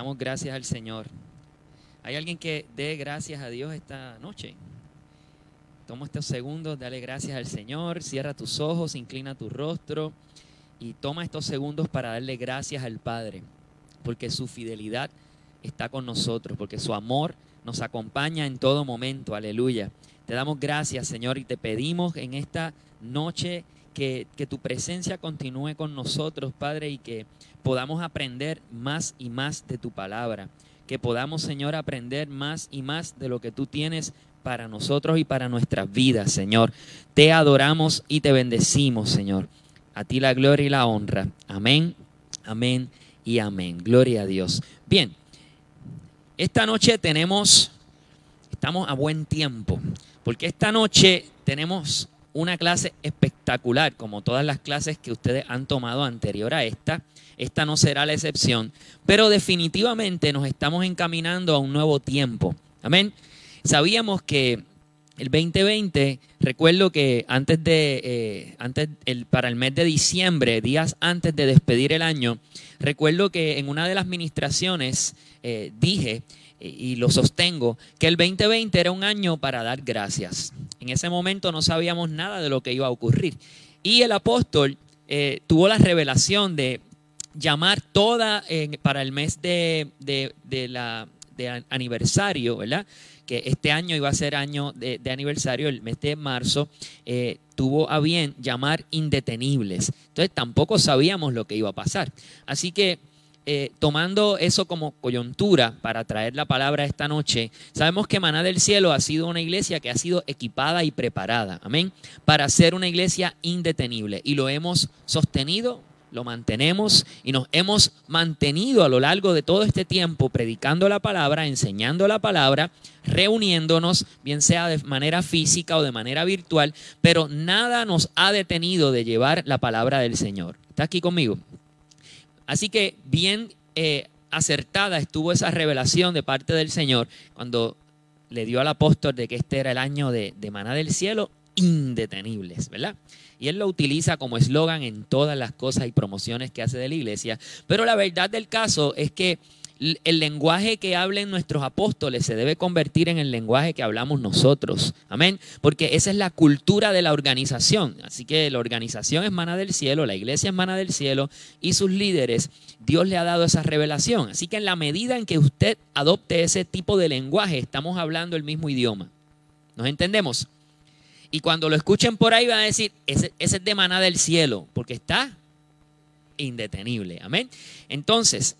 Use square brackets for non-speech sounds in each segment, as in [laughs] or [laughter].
Damos gracias al Señor. ¿Hay alguien que dé gracias a Dios esta noche? Toma estos segundos, dale gracias al Señor, cierra tus ojos, inclina tu rostro y toma estos segundos para darle gracias al Padre, porque su fidelidad está con nosotros, porque su amor nos acompaña en todo momento. Aleluya. Te damos gracias, Señor, y te pedimos en esta noche que, que, tu presencia continúe con nosotros, Padre, y que podamos aprender más y más de tu palabra. Que podamos, Señor, aprender más y más de lo que tú tienes para nosotros y para nuestras vidas, Señor. Te adoramos y te bendecimos, Señor. A ti la gloria y la honra. Amén, amén y amén. Gloria a Dios. Bien, esta noche tenemos, estamos a buen tiempo, porque esta noche tenemos una clase espectacular, como todas las clases que ustedes han tomado anterior a esta. Esta no será la excepción, pero definitivamente nos estamos encaminando a un nuevo tiempo. Amén. Sabíamos que el 2020, recuerdo que antes de, eh, antes el, para el mes de diciembre, días antes de despedir el año, recuerdo que en una de las ministraciones eh, dije y lo sostengo, que el 2020 era un año para dar gracias. En ese momento no sabíamos nada de lo que iba a ocurrir. Y el apóstol eh, tuvo la revelación de llamar toda para el mes de, de, la, de aniversario, ¿verdad? Que este año iba a ser año de, aniversario, el mes de marzo, eh, tuvo a bien llamar indetenibles. Entonces tampoco sabíamos lo que iba a pasar. Así que eh, tomando eso como coyuntura para traer la palabra esta noche, sabemos que Maná del Cielo ha sido una iglesia que ha sido equipada y preparada, amén, para ser una iglesia indetenible. Y lo hemos sostenido, lo mantenemos y nos hemos mantenido a lo largo de todo este tiempo predicando la palabra, enseñando la palabra, reuniéndonos, bien sea de manera física o de manera virtual, pero nada nos ha detenido de llevar la palabra del Señor. ¿Está aquí conmigo? Así que bien eh, acertada estuvo esa revelación de parte del Señor cuando le dio al apóstol de que este era el año de, de maná del cielo indetenibles, ¿verdad? Y él lo utiliza como eslogan en todas las cosas y promociones que hace de la iglesia. Pero la verdad del caso es que el lenguaje que hablen nuestros apóstoles se debe convertir en el lenguaje que hablamos nosotros. Amén. Porque esa es la cultura de la organización. Así que la organización es mana del cielo, la iglesia es mana del cielo y sus líderes, Dios le ha dado esa revelación. Así que en la medida en que usted adopte ese tipo de lenguaje, estamos hablando el mismo idioma. ¿Nos entendemos? Y cuando lo escuchen por ahí van a decir, ese, ese es de maná del cielo, porque está indetenible. Amén. Entonces,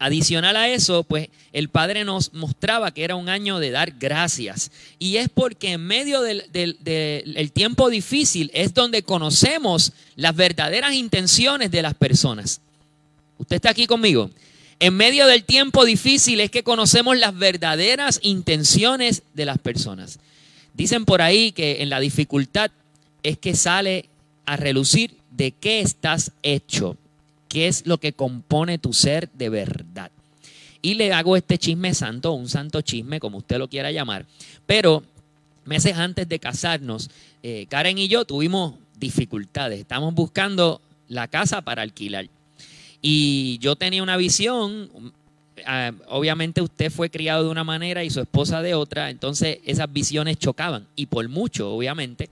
Adicional a eso, pues el Padre nos mostraba que era un año de dar gracias. Y es porque en medio del, tiempo difícil es donde conocemos las verdaderas intenciones de las personas. ¿Usted está aquí conmigo? En medio del tiempo difícil es que conocemos las verdaderas intenciones de las personas. Dicen por ahí que en la dificultad es que sale a relucir de qué estás hecho qué es lo que compone tu ser de verdad. Y le hago este chisme santo, un santo chisme, como usted lo quiera llamar. Pero meses antes de casarnos, eh, Karen y yo tuvimos dificultades. Estamos buscando la casa para alquilar. Y yo tenía una visión, ah, obviamente usted fue criado de una manera y su esposa de otra, entonces esas visiones chocaban, y por mucho, obviamente.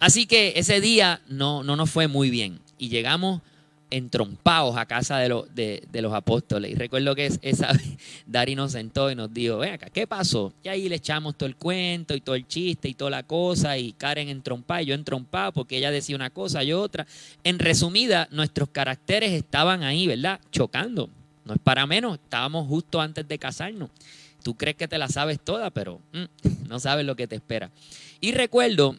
Así que ese día no, no nos fue muy bien. Y llegamos entrompados a casa de, los apóstoles. Y recuerdo que esa [laughs] Dari nos sentó y nos dijo, ven acá, ¿qué pasó? Y ahí le echamos todo el cuento y todo el chiste y toda la cosa y Karen entrompada y yo entrompada porque ella decía una cosa y otra. En resumida, nuestros caracteres estaban ahí, ¿verdad? Chocando. No es para menos, estábamos justo antes de casarnos. Tú crees que te la sabes toda, pero mm, no sabes lo que te espera. Y recuerdo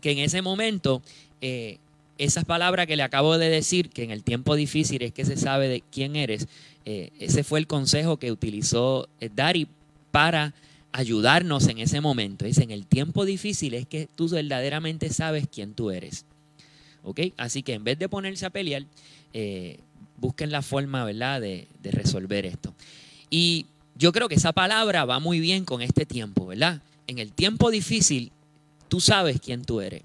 que en ese momento... Eh, esa palabra que le acabo de decir, que en el tiempo difícil es que se sabe de quién eres, eh, ese fue el consejo que utilizó eh, Dari para ayudarnos en ese momento. Es en el tiempo difícil es que tú verdaderamente sabes quién tú eres. ¿Ok? Así que en vez de ponerse a pelear, eh, busquen la forma, ¿verdad?, de, de resolver esto. Y yo creo que esa palabra va muy bien con este tiempo, ¿verdad? En el tiempo difícil, tú sabes quién tú eres.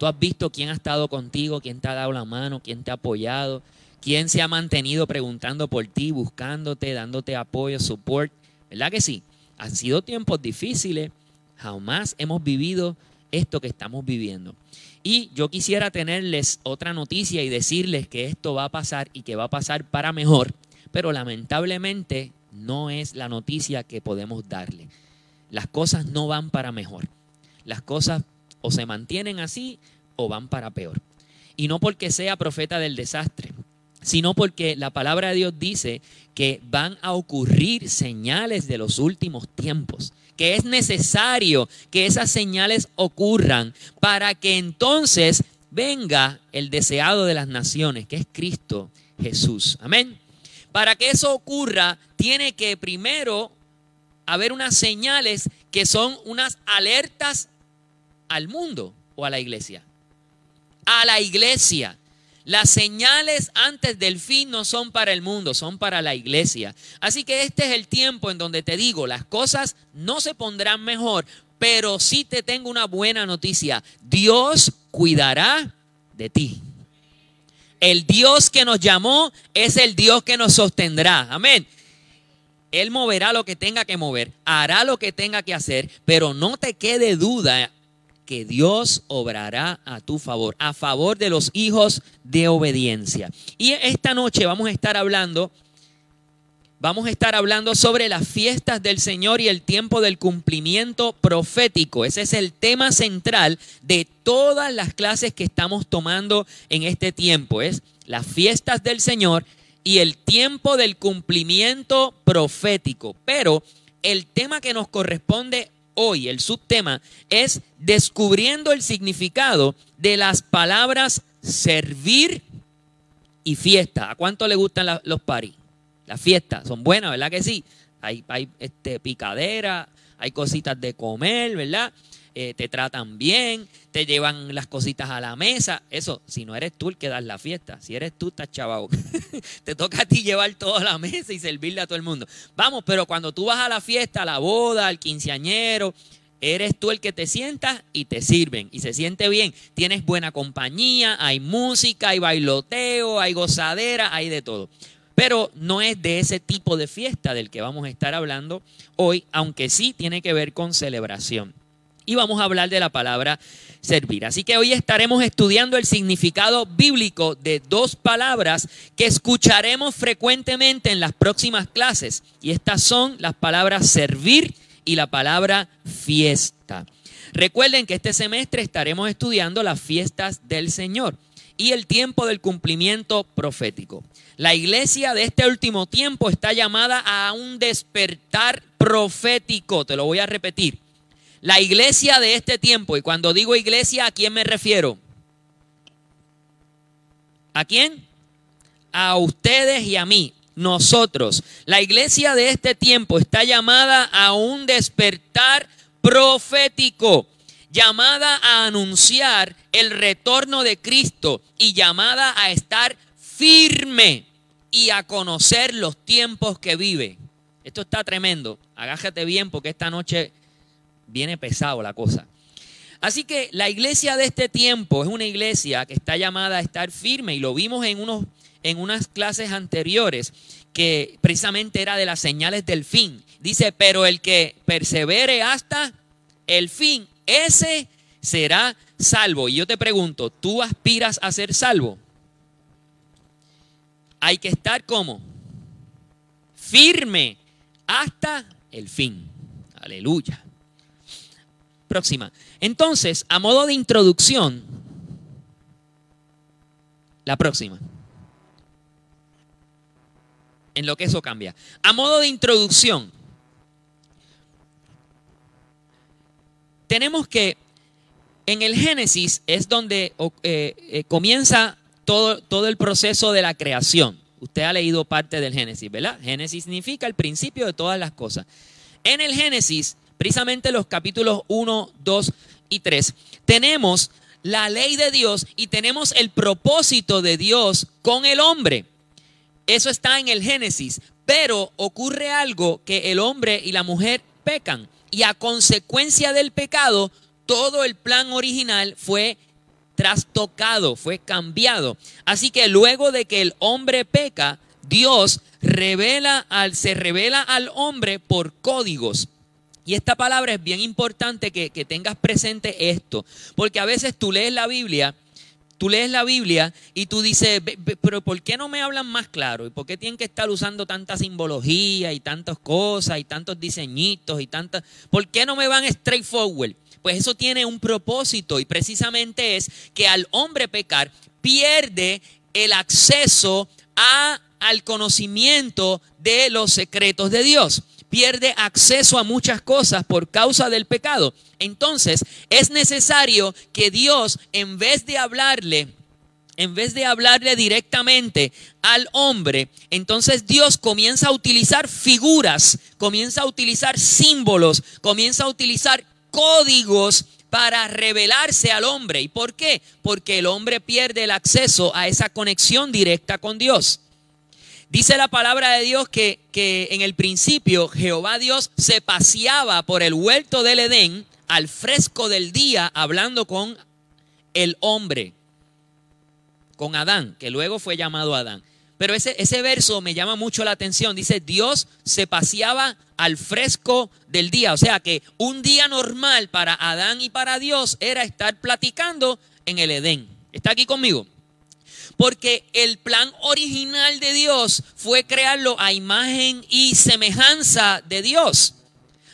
Tú has visto quién ha estado contigo, quién te ha dado la mano, quién te ha apoyado, quién se ha mantenido preguntando por ti, buscándote, dándote apoyo, support. ¿Verdad que sí? Han sido tiempos difíciles. Jamás hemos vivido esto que estamos viviendo. Y yo quisiera tenerles otra noticia y decirles que esto va a pasar y que va a pasar para mejor, pero lamentablemente no es la noticia que podemos darle. Las cosas no van para mejor. Las cosas o se mantienen así o van para peor. Y no porque sea profeta del desastre, sino porque la palabra de Dios dice que van a ocurrir señales de los últimos tiempos, que es necesario que esas señales ocurran para que entonces venga el deseado de las naciones, que es Cristo Jesús. Amén. Para que eso ocurra, tiene que primero haber unas señales que son unas alertas al mundo o a la iglesia. A la iglesia. Las señales antes del fin no son para el mundo, son para la iglesia. Así que este es el tiempo en donde te digo, las cosas no se pondrán mejor, pero sí te tengo una buena noticia. Dios cuidará de ti. El Dios que nos llamó es el Dios que nos sostendrá. Amén. Él moverá lo que tenga que mover, hará lo que tenga que hacer, pero no te quede duda que Dios obrará a tu favor, a favor de los hijos de obediencia. Y esta noche vamos a estar hablando vamos a estar hablando sobre las fiestas del Señor y el tiempo del cumplimiento profético. Ese es el tema central de todas las clases que estamos tomando en este tiempo. Es las fiestas del Señor y el tiempo del cumplimiento profético. Pero el tema que nos corresponde hoy, el subtema, es descubriendo el significado de las palabras servir y fiesta. ¿A cuánto le gustan los paris? Las fiestas son buenas, ¿verdad que sí? Hay, hay este, picadera, hay cositas de comer, ¿verdad? Eh, te tratan bien, te llevan las cositas a la mesa. Eso, si no eres tú el que das la fiesta, si eres tú, estás chavado. [laughs] te toca a ti llevar todo a la mesa y servirle a todo el mundo. Vamos, pero cuando tú vas a la fiesta, a la boda, al quinceañero, eres tú el que te sientas y te sirven y se siente bien. Tienes buena compañía, hay música, hay bailoteo, hay gozadera, hay de todo. Pero no es de ese tipo de fiesta del que vamos a estar hablando hoy, aunque sí tiene que ver con celebración. Y vamos a hablar de la palabra servir. Así que hoy estaremos estudiando el significado bíblico de dos palabras que escucharemos frecuentemente en las próximas clases. Y estas son las palabras servir y la palabra fiesta. Recuerden que este semestre estaremos estudiando las fiestas del Señor y el tiempo del cumplimiento profético. La iglesia de este último tiempo está llamada a un despertar profético, te lo voy a repetir. La iglesia de este tiempo, y cuando digo iglesia, ¿a quién me refiero? ¿A quién? A ustedes y a mí, nosotros. La iglesia de este tiempo está llamada a un despertar profético llamada a anunciar el retorno de Cristo y llamada a estar firme y a conocer los tiempos que vive. Esto está tremendo. Agájate bien porque esta noche viene pesado la cosa. Así que la iglesia de este tiempo es una iglesia que está llamada a estar firme y lo vimos en, unos, en unas clases anteriores que precisamente era de las señales del fin. Dice, pero el que persevere hasta el fin, ese será salvo. Y yo te pregunto, ¿tú aspiras a ser salvo? Hay que estar como firme hasta el fin. Aleluya. Próxima. Entonces, a modo de introducción, la próxima. En lo que eso cambia. A modo de introducción, tenemos que en el Génesis es donde eh, eh, comienza todo, todo el proceso de la creación. Usted ha leído parte del Génesis, ¿verdad? Génesis significa el principio de todas las cosas. En el Génesis, precisamente los capítulos 1, 2 y 3, tenemos la ley de Dios y tenemos el propósito de Dios con el hombre. Eso está en el Génesis, pero ocurre algo que el hombre y la mujer pecan y a consecuencia del pecado, todo el plan original fue trastocado, fue cambiado. Así que luego de que el hombre peca, Dios revela al, se revela al hombre por códigos. Y esta palabra es bien importante que, tengas presente esto, porque a veces tú lees la Biblia tú lees la Biblia y tú dices, pero ¿por qué no me hablan más claro? ¿Y por qué tienen que estar usando tanta simbología y tantas cosas y tantos diseñitos y tantas... ¿Por qué no me van straightforward? Pues eso tiene un propósito y precisamente es que al hombre pecar pierde el acceso a, al conocimiento de los secretos de Dios pierde acceso a muchas cosas por causa del pecado. Entonces es necesario que Dios, en vez de hablarle, en vez de hablarle directamente al hombre, entonces Dios comienza a utilizar figuras, comienza a utilizar símbolos, comienza a utilizar códigos para revelarse al hombre. ¿Y por qué? Porque el hombre pierde el acceso a esa conexión directa con Dios. Dice la palabra de Dios que, que, en el principio Jehová Dios se paseaba por el huerto del Edén al fresco del día hablando con el hombre, con Adán, que luego fue llamado Adán. Pero ese, ese verso me llama mucho la atención. Dice, Dios se paseaba al fresco del día. O sea que un día normal para Adán y para Dios era estar platicando en el Edén. ¿Está aquí conmigo? Porque el plan original de Dios fue crearlo a imagen y semejanza de Dios.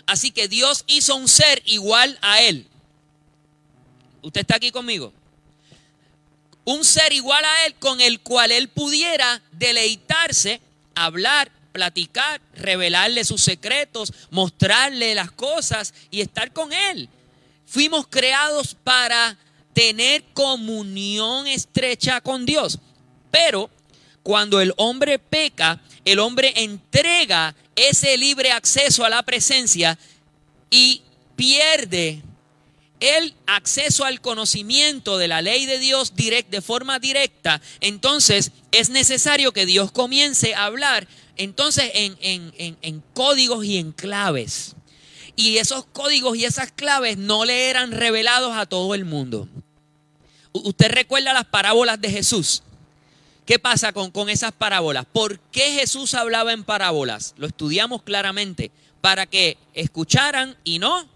Así que Dios hizo un ser igual a Él. ¿Usted está aquí conmigo? Un ser igual a Él con el cual Él pudiera deleitarse, hablar, platicar, revelarle sus secretos, mostrarle las cosas y estar con Él. Fuimos creados para tener comunión estrecha con Dios. Pero cuando el hombre peca, el hombre entrega ese libre acceso a la presencia y pierde el acceso al conocimiento de la ley de Dios direct, de forma directa, entonces es necesario que Dios comience a hablar entonces en, en, en, códigos y en claves. Y esos códigos y esas claves no le eran revelados a todo el mundo. Usted recuerda las parábolas de Jesús. ¿Qué pasa con, con esas parábolas? ¿Por qué Jesús hablaba en parábolas? Lo estudiamos claramente. Para que escucharan y no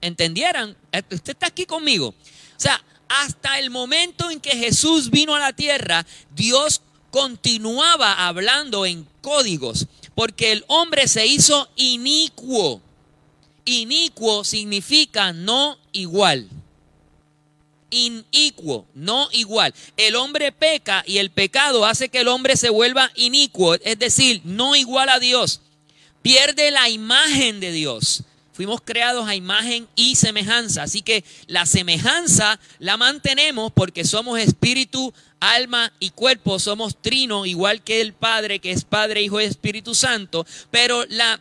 entendieran. Eh, usted está aquí conmigo. O sea, hasta el momento en que Jesús vino a la tierra, Dios continuaba hablando en códigos, porque el hombre se hizo inicuo. Inicuo significa no igual inicuo, no igual. El hombre peca y el pecado hace que el hombre se vuelva inicuo, es decir, no igual a Dios. Pierde la imagen de Dios. Fuimos creados a imagen y semejanza. Así que la semejanza la mantenemos porque somos espíritu, alma y cuerpo. Somos trino, igual que el Padre, que es Padre, Hijo y Espíritu Santo. Pero la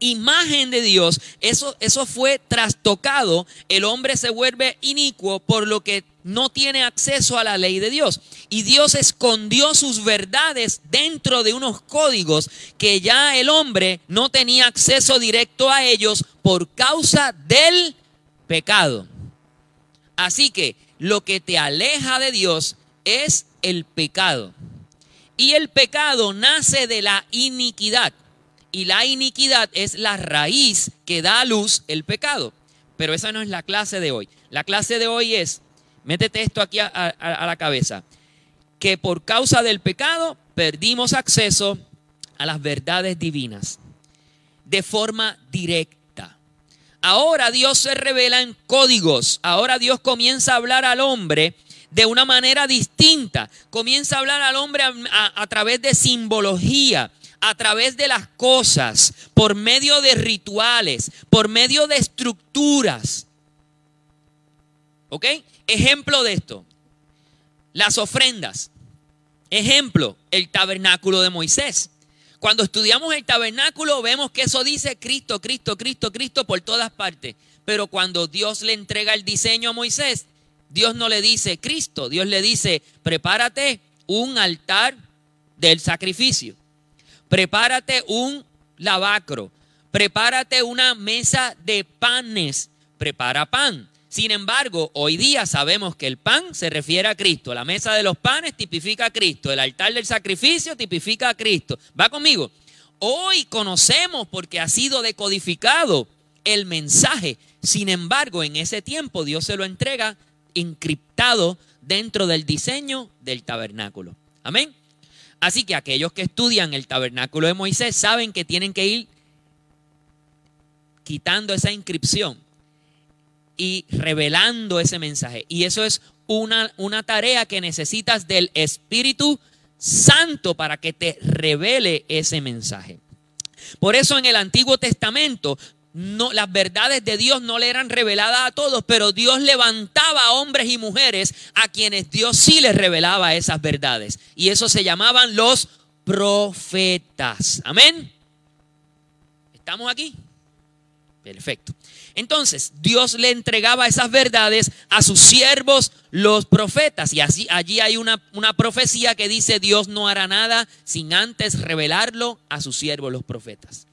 imagen de Dios, eso, eso fue trastocado, el hombre se vuelve inicuo por lo que no tiene acceso a la ley de Dios. Y Dios escondió sus verdades dentro de unos códigos que ya el hombre no tenía acceso directo a ellos por causa del pecado. Así que lo que te aleja de Dios es el pecado. Y el pecado nace de la iniquidad y la iniquidad es la raíz que da a luz el pecado. Pero esa no es la clase de hoy. La clase de hoy es, métete esto aquí a, la cabeza, que por causa del pecado perdimos acceso a las verdades divinas de forma directa. Ahora Dios se revela en códigos. Ahora Dios comienza a hablar al hombre de una manera distinta. Comienza a hablar al hombre a través de simbología a través de las cosas, por medio de rituales, por medio de estructuras. ¿Ok? Ejemplo de esto. Las ofrendas. Ejemplo, el tabernáculo de Moisés. Cuando estudiamos el tabernáculo vemos que eso dice Cristo, Cristo, Cristo, Cristo por todas partes. Pero cuando Dios le entrega el diseño a Moisés, Dios no le dice Cristo, Dios le dice, prepárate un altar del sacrificio, prepárate un lavacro, prepárate una mesa de panes, prepara pan. Sin embargo, hoy día sabemos que el pan se refiere a Cristo. La mesa de los panes tipifica a Cristo. El altar del sacrificio tipifica a Cristo. ¿Va conmigo? Hoy conocemos porque ha sido decodificado el mensaje. Sin embargo, en ese tiempo Dios se lo entrega encriptado dentro del diseño del tabernáculo. Amén. Así que aquellos que estudian el tabernáculo de Moisés saben que tienen que ir quitando esa inscripción y revelando ese mensaje. Y eso es una, una tarea que necesitas del Espíritu Santo para que te revele ese mensaje. Por eso en el Antiguo Testamento no, las verdades de Dios no le eran reveladas a todos, pero Dios levantaba a hombres y mujeres a quienes Dios sí les revelaba esas verdades. Y eso se llamaban los profetas. Amén. ¿Estamos aquí? Perfecto. Entonces, Dios le entregaba esas verdades a sus siervos, los profetas. Y así, allí hay una, una profecía que dice, Dios no hará nada sin antes revelarlo a sus siervos, los profetas.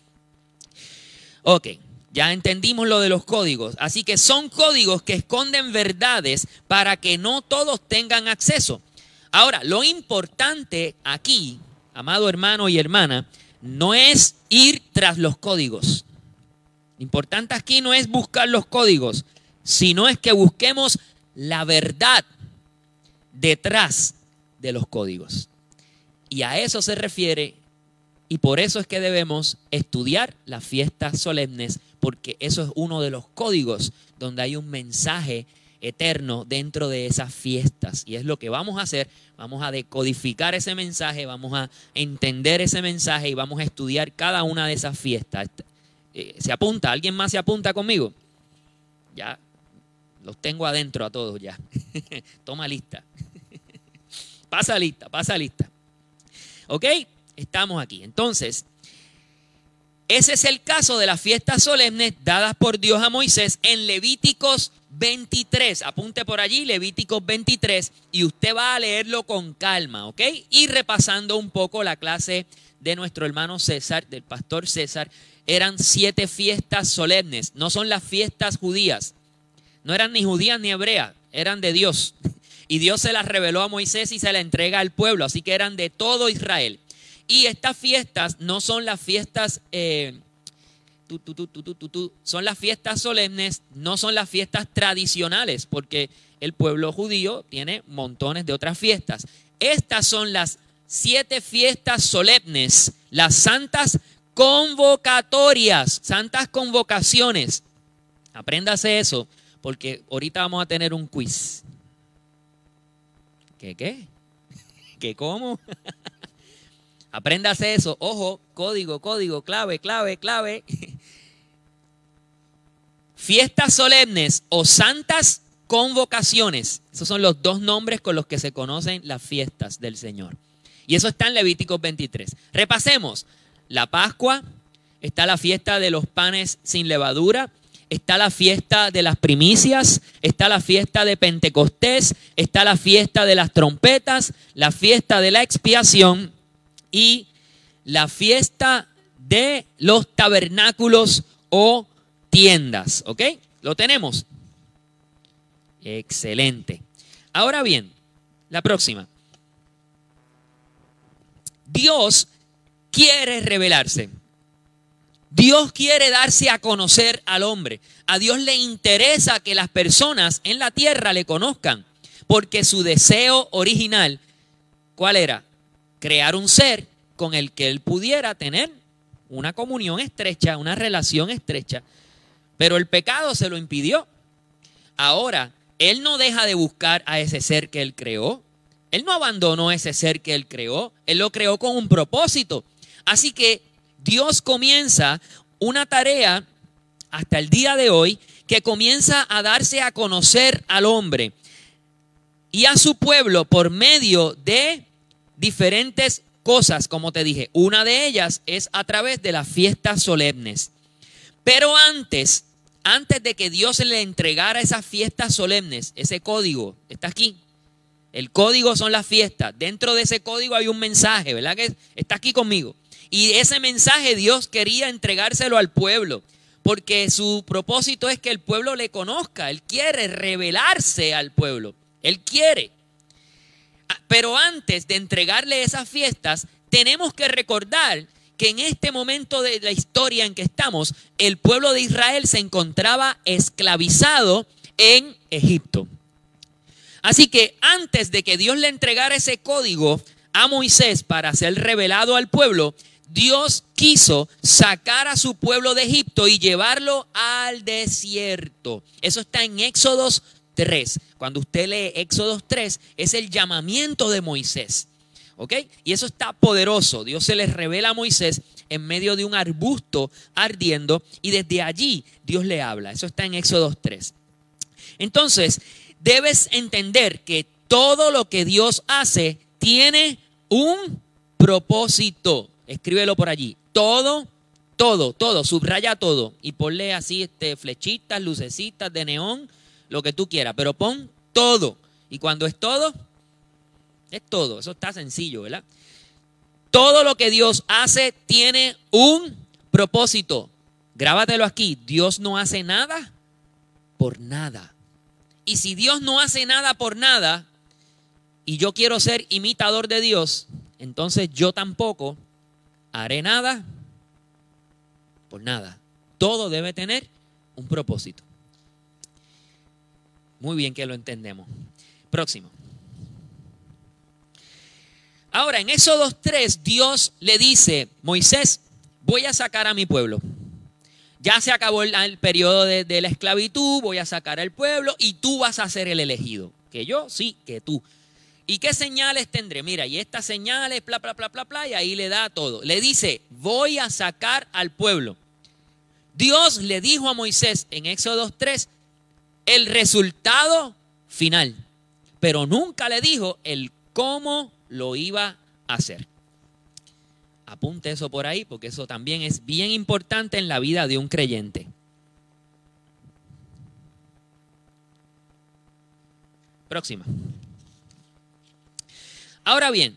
Ok, ya entendimos lo de los códigos. Así que son códigos que esconden verdades para que no todos tengan acceso. Ahora, lo importante aquí, amado hermano y hermana, no es ir tras los códigos. Lo importante aquí no es buscar los códigos, sino es que busquemos la verdad detrás de los códigos. Y a eso se refiere y por eso es que debemos estudiar las fiestas solemnes, porque eso es uno de los códigos donde hay un mensaje eterno dentro de esas fiestas. Y es lo que vamos a hacer. Vamos a decodificar ese mensaje, vamos a entender ese mensaje y vamos a estudiar cada una de esas fiestas. Eh, ¿Se apunta? ¿Alguien más se apunta conmigo? Ya, los tengo adentro a todos ya. [laughs] Toma lista. [laughs] pasa lista, pasa lista. ¿Ok? Estamos aquí. Entonces, ese es el caso de las fiestas solemnes dadas por Dios a Moisés en Levíticos 23. Apunte por allí, Levíticos 23, y usted va a leerlo con calma, ¿ok? Y repasando un poco la clase de nuestro hermano César, del pastor César, eran siete fiestas solemnes, no son las fiestas judías, no eran ni judías ni hebreas, eran de Dios. [laughs] Y Dios se las reveló a Moisés y se las entrega al pueblo, así que eran de todo Israel. Y estas fiestas no son las fiestas, eh, son las fiestas solemnes, no son las fiestas tradicionales, porque el pueblo judío tiene montones de otras fiestas. Estas son las siete fiestas solemnes, las santas convocatorias, santas convocaciones. Apréndase eso, porque ahorita vamos a tener un quiz. ¿Qué qué? ¿Qué cómo? [laughs] Apréndase eso. Ojo, código, código, clave, clave, clave. [laughs] Fiestas solemnes o santas convocaciones. Esos son los dos nombres con los que se conocen las fiestas del Señor. Y eso está en Levíticos 23. Repasemos la Pascua, está la fiesta de los panes sin levadura, está la fiesta de las primicias, está la fiesta de Pentecostés, está la fiesta de las trompetas, la fiesta de la expiación y la fiesta de los tabernáculos o tiendas. ¿Ok? ¿Lo tenemos? Excelente. Ahora bien, la próxima. Dios quiere revelarse. Dios quiere darse a conocer al hombre. A Dios le interesa que las personas en la tierra le conozcan, porque su deseo original, ¿cuál era? Crear un ser con el que él pudiera tener una comunión estrecha, una relación estrecha. Pero el pecado se lo impidió. Ahora, él no deja de buscar a ese ser que él creó. Él no abandonó ese ser que él creó. Él lo creó con un propósito. Así que Dios comienza una tarea hasta el día de hoy que comienza a darse a conocer al hombre y a su pueblo por medio de diferentes cosas, como te dije. Una de ellas es a través de las fiestas solemnes. Pero antes, antes de que Dios le entregara esas fiestas solemnes, ese código, está aquí. El código son las fiestas. Dentro de ese código hay un mensaje, ¿verdad? Que está aquí conmigo. Y ese mensaje Dios quería entregárselo al pueblo, porque su propósito es que el pueblo le conozca. Él quiere revelarse al pueblo. Él quiere. Pero antes de entregarle esas fiestas, tenemos que recordar que en este momento de la historia en que estamos, el pueblo de Israel se encontraba esclavizado en Egipto. Así que antes de que Dios le entregara ese código a Moisés para ser revelado al pueblo, Dios quiso sacar a su pueblo de Egipto y llevarlo al desierto. Eso está en Éxodos 3. Cuando usted lee Éxodo 3, es el llamamiento de Moisés. ¿Ok? Y eso está poderoso. Dios se les revela a Moisés en medio de un arbusto ardiendo y desde allí Dios le habla. Eso está en Éxodo 3. Entonces, debes entender que todo lo que Dios hace tiene un propósito. Escríbelo por allí. Todo, todo, todo, subraya todo y ponle así este, flechitas, lucecitas de neón lo que tú quieras, pero pon todo. Y cuando es todo, es todo. Eso está sencillo, ¿verdad? Todo lo que Dios hace tiene un propósito. Grábatelo aquí. Dios no hace nada por nada. Y si Dios no hace nada por nada, y yo quiero ser imitador de Dios, entonces yo tampoco haré nada por nada. Todo debe tener un propósito. Muy bien que lo entendemos. Próximo. Ahora, en Éxodo 3, Dios le dice, Moisés, voy a sacar a mi pueblo. Ya se acabó el, periodo de, la esclavitud, voy a sacar al pueblo y tú vas a ser el elegido. Que yo, sí, que tú. ¿Y qué señales tendré? Mira, y estas señales, bla, bla, bla, bla, bla, y ahí le da todo. Le dice, voy a sacar al pueblo. Dios le dijo a Moisés en Éxodo 3, el resultado final, pero nunca le dijo el cómo lo iba a hacer. Apunte eso por ahí porque eso también es bien importante en la vida de un creyente. Próxima. Ahora bien,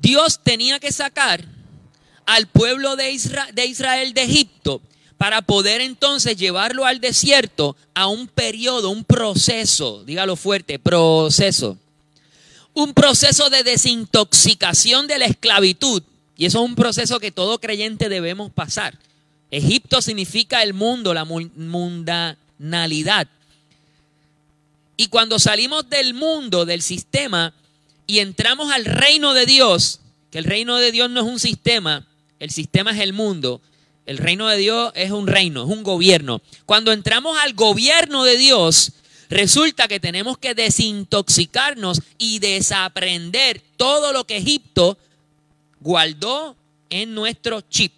Dios tenía que sacar al pueblo de, Israel de Egipto para poder entonces llevarlo al desierto a un periodo, un proceso, dígalo fuerte, proceso. Un proceso de desintoxicación de la esclavitud. Y eso es un proceso que todo creyente debemos pasar. Egipto significa el mundo, la mundanalidad. Y cuando salimos del mundo, del sistema, y entramos al reino de Dios, que el reino de Dios no es un sistema, el sistema es el mundo, el reino de Dios es un reino, es un gobierno. Cuando entramos al gobierno de Dios, resulta que tenemos que desintoxicarnos y desaprender todo lo que Egipto guardó en nuestro chip.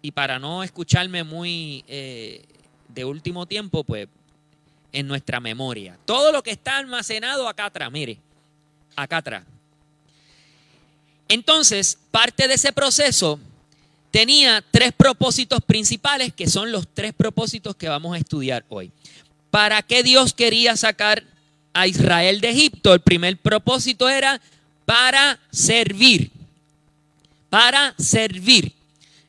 Y para no escucharme muy eh, de último tiempo, pues en nuestra memoria. Todo lo que está almacenado acá atrás, mire, acá atrás. Entonces, parte de ese proceso tenía tres propósitos principales que son los tres propósitos que vamos a estudiar hoy. ¿Para qué Dios quería sacar a Israel de Egipto? El primer propósito era para servir. Para servir.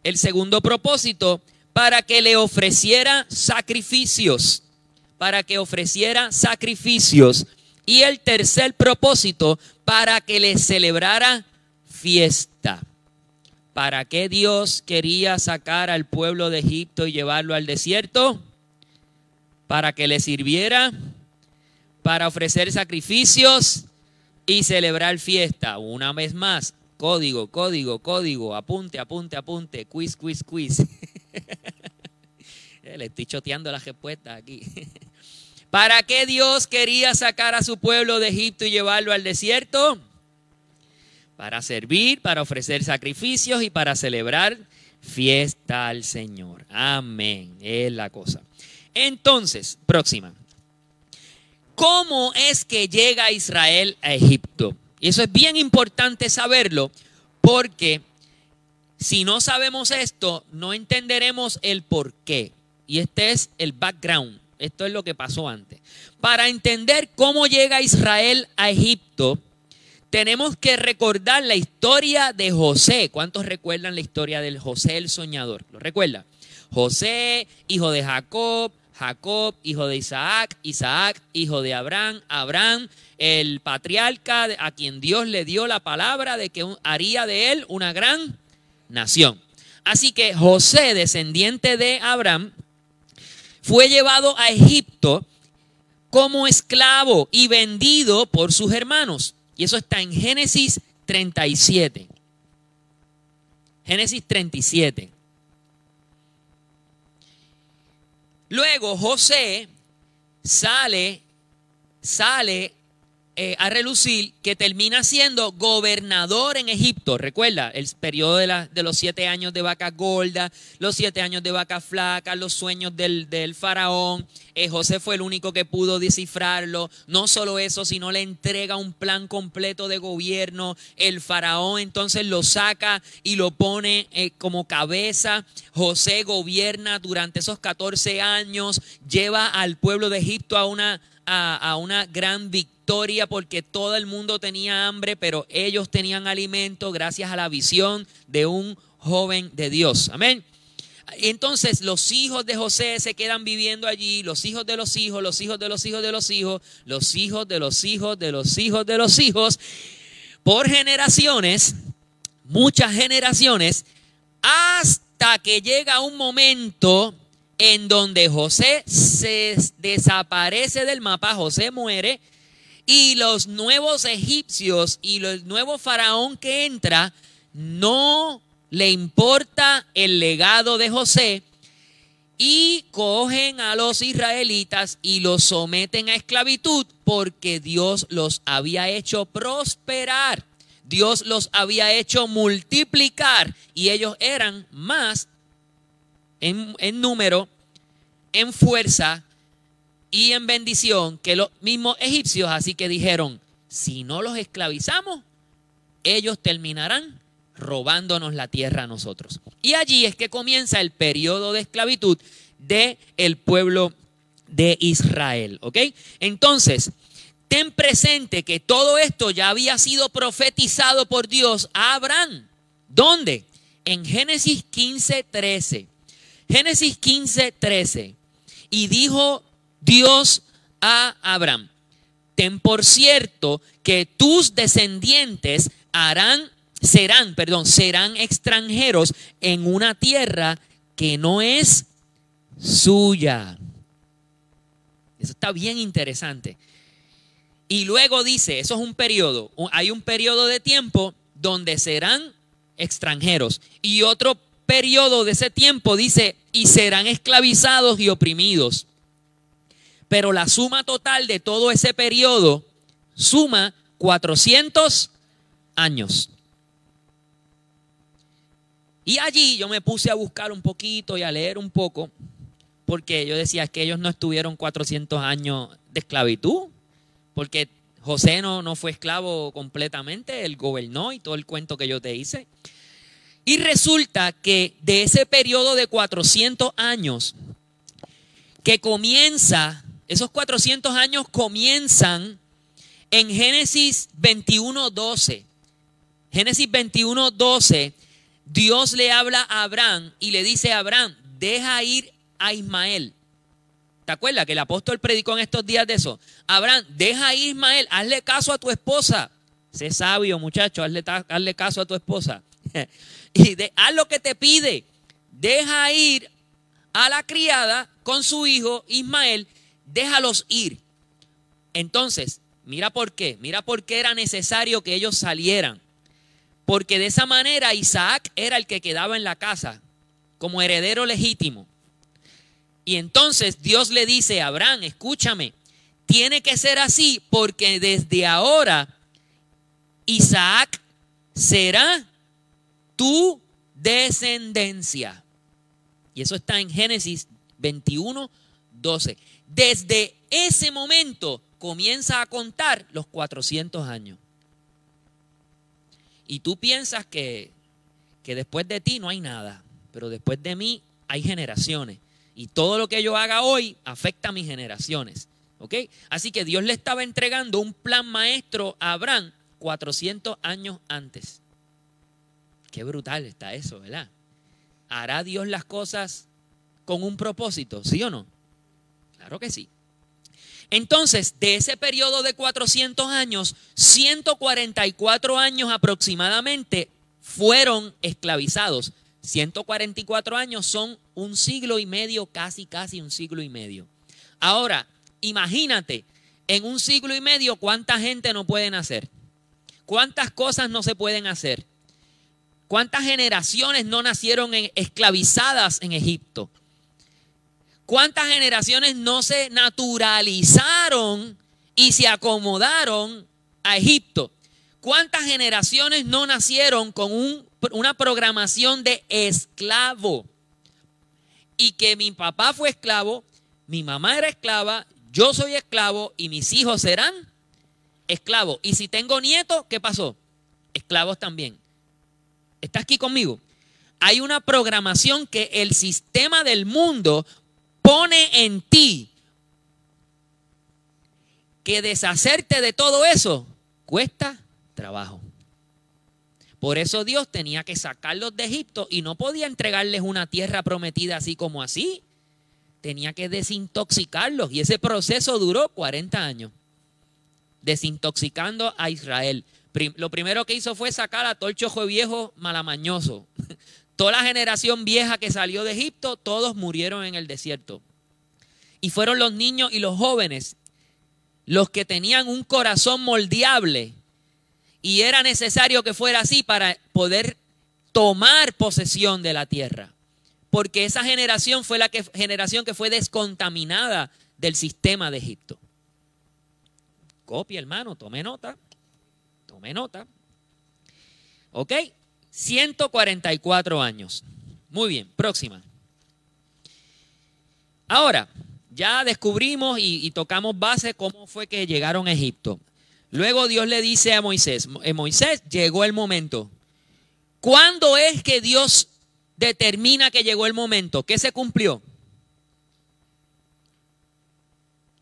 El segundo propósito, para que le ofreciera sacrificios. Para que ofreciera sacrificios. Y el tercer propósito, para que le celebrara fiesta. ¿Para qué Dios quería sacar al pueblo de Egipto y llevarlo al desierto? Para que le sirviera, para ofrecer sacrificios y celebrar fiesta. Una vez más, código, código, código, apunte, apunte, apunte, quiz, quiz, quiz. [laughs] Le estoy choteando la respuesta aquí. [laughs] ¿Para qué Dios quería sacar a su pueblo de Egipto y llevarlo al desierto? Para servir, para ofrecer sacrificios y para celebrar fiesta al Señor. Amén. Es la cosa. Entonces, próxima. ¿Cómo es que llega Israel a Egipto? Y eso es bien importante saberlo porque si no sabemos esto, no entenderemos el por qué. Y este es el background. Esto es lo que pasó antes. Para entender cómo llega Israel a Egipto, tenemos que recordar la historia de José. ¿Cuántos recuerdan la historia del José el soñador? ¿Lo recuerda? José, hijo de Jacob, Jacob, hijo de Isaac, Isaac, hijo de Abraham, Abraham, el patriarca a quien Dios le dio la palabra de que haría de él una gran nación. Así que José, descendiente de Abraham, fue llevado a Egipto como esclavo y vendido por sus hermanos. Y eso está en Génesis 37. Génesis 37. Luego José sale, sale eh, a relucir que termina siendo gobernador en Egipto. Recuerda, el periodo de, de, los siete años de vaca gorda, los siete años de vaca flaca, los sueños del, faraón. Eh, José fue el único que pudo descifrarlo. No solo eso, sino le entrega un plan completo de gobierno. El faraón entonces lo saca y lo pone eh, como cabeza. José gobierna durante esos 14 años, lleva al pueblo de Egipto a una, a una gran victoria porque todo el mundo tenía hambre, pero ellos tenían alimento gracias a la visión de un joven de Dios. Amén. Entonces los hijos de José se quedan viviendo allí, los hijos de los hijos, los hijos de los hijos de los hijos, los hijos de los hijos de los hijos de los hijos, por generaciones, muchas generaciones, hasta que llega un momento en donde José se desaparece del mapa, José muere, y los nuevos egipcios y el nuevo faraón que entra no le importa el legado de José y cogen a los israelitas y los someten a esclavitud porque Dios los había hecho prosperar. Dios los había hecho multiplicar y ellos eran más en, en número, en fuerza y en bendición que los mismos egipcios, así que dijeron, si no los esclavizamos, ellos terminarán robándonos la tierra a nosotros. Y allí es que comienza el periodo de esclavitud del el pueblo de Israel, ¿ok? Entonces, ten presente que todo esto ya había sido profetizado por Dios a Abraham. ¿Dónde? En Génesis 15, 13. Génesis 15, 13. Y dijo Dios a Abraham, ten por cierto que tus descendientes harán, serán, perdón, serán extranjeros en una tierra que no es suya. Eso está bien interesante. Y luego dice, eso es un periodo, hay un periodo de tiempo donde serán extranjeros. Y otro periodo de ese tiempo dice, y serán esclavizados y oprimidos. Pero la suma total de todo ese periodo suma 400 años. Y allí yo me puse a buscar un poquito y a leer un poco, porque yo decía que ellos no estuvieron 400 años de esclavitud, porque José no, no fue esclavo completamente, él gobernó y todo el cuento que yo te hice. Y resulta que de ese periodo de 400 años, que comienza esos 400 años comienzan en Génesis 21.12. Génesis 21.12, Dios le habla a Abraham y le dice a Abraham, deja ir a Ismael. ¿Te acuerdas que el apóstol predicó en estos días de eso? Abraham, deja ir a Ismael, hazle caso a tu esposa. Sé sabio, muchacho, hazle, caso a tu esposa. [laughs] y haz lo que te pide. Deja ir a la criada con su hijo Ismael déjalos ir. Entonces, mira por qué, mira por qué era necesario que ellos salieran. Porque de esa manera Isaac era el que quedaba en la casa como heredero legítimo. Y entonces Dios le dice a Abraham, escúchame, tiene que ser así porque desde ahora Isaac será tu descendencia. Y eso está en Génesis 21, 12. Desde ese momento comienza a contar los 400 años. Y tú piensas que, que después de ti no hay nada, pero después de mí hay generaciones. Y todo lo que yo haga hoy afecta a mis generaciones. ¿Ok? Así que Dios le estaba entregando un plan maestro a Abraham 400 años antes. Qué brutal está eso, ¿verdad? ¿Hará Dios las cosas con un propósito? ¿Sí o no? Claro que sí. Entonces, de ese periodo de 400 años, 144 años aproximadamente fueron esclavizados. 144 años son un siglo y medio, casi, casi un siglo y medio. Ahora, imagínate, en un siglo y medio, ¿cuánta gente no pueden hacer? ¿Cuántas cosas no se pueden hacer? ¿Cuántas generaciones no nacieron esclavizadas en Egipto? ¿Cuántas generaciones no se naturalizaron y se acomodaron a Egipto? ¿Cuántas generaciones no nacieron con una programación de esclavo? Y que mi papá fue esclavo, mi mamá era esclava, yo soy esclavo y mis hijos serán esclavos. Y si tengo nietos, ¿qué pasó? Esclavos también. ¿Estás aquí conmigo? Hay una programación que el sistema del mundo pone en ti que deshacerte de todo eso cuesta trabajo. Por eso Dios tenía que sacarlos de Egipto y no podía entregarles una tierra prometida así como así. Tenía que desintoxicarlos y ese proceso duró 40 años, desintoxicando a Israel. Lo primero que hizo fue sacar a todo el viejo malamañoso. Toda la generación vieja que salió de Egipto, todos murieron en el desierto. Y fueron los niños y los jóvenes los que tenían un corazón moldeable. Y era necesario que fuera así para poder tomar posesión de la tierra. Porque esa generación fue la generación que fue descontaminada del sistema de Egipto. Copia, hermano, tome nota. Tome nota. ¿Ok? 144 años. Muy bien, próxima. Ahora, ya descubrimos y, tocamos base cómo fue que llegaron a Egipto. Luego Dios le dice a Moisés, eh, Moisés, llegó el momento. ¿Cuándo es que Dios determina que llegó el momento? ¿Qué se cumplió?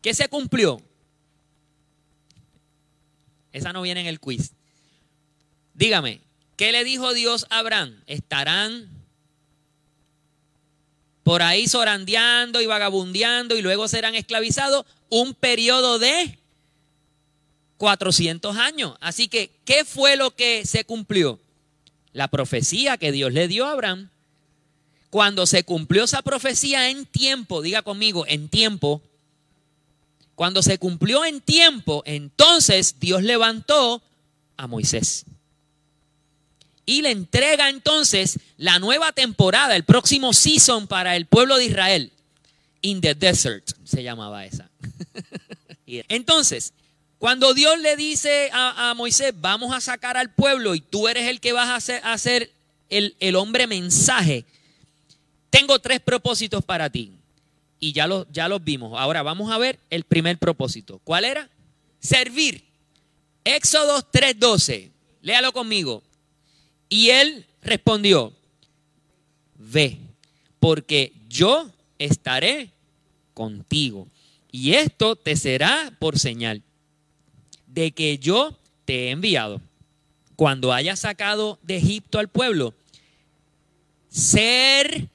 ¿Qué se cumplió? Esa no viene en el quiz. Dígame, ¿qué le dijo Dios a Abraham? Estarán por ahí sorandeando y vagabundeando y luego serán esclavizados un periodo de 400 años. Así que, ¿qué fue lo que se cumplió? La profecía que Dios le dio a Abraham. Cuando se cumplió esa profecía en tiempo, diga conmigo, en tiempo, cuando se cumplió en tiempo, entonces Dios levantó a Moisés y le entrega entonces la nueva temporada, el próximo season para el pueblo de Israel. In the desert se llamaba esa. [laughs] entonces, cuando Dios le dice a, Moisés, vamos a sacar al pueblo y tú eres el que vas a ser, el, el, hombre mensaje, tengo tres propósitos para ti. Y ya los, ya los vimos. Ahora vamos a ver el primer propósito. ¿Cuál era? Servir. Éxodo 3:12. Léalo conmigo. Y él respondió, ve, porque yo estaré contigo. Y esto te será por señal de que yo te he enviado. Cuando hayas sacado de Egipto al pueblo, serviréis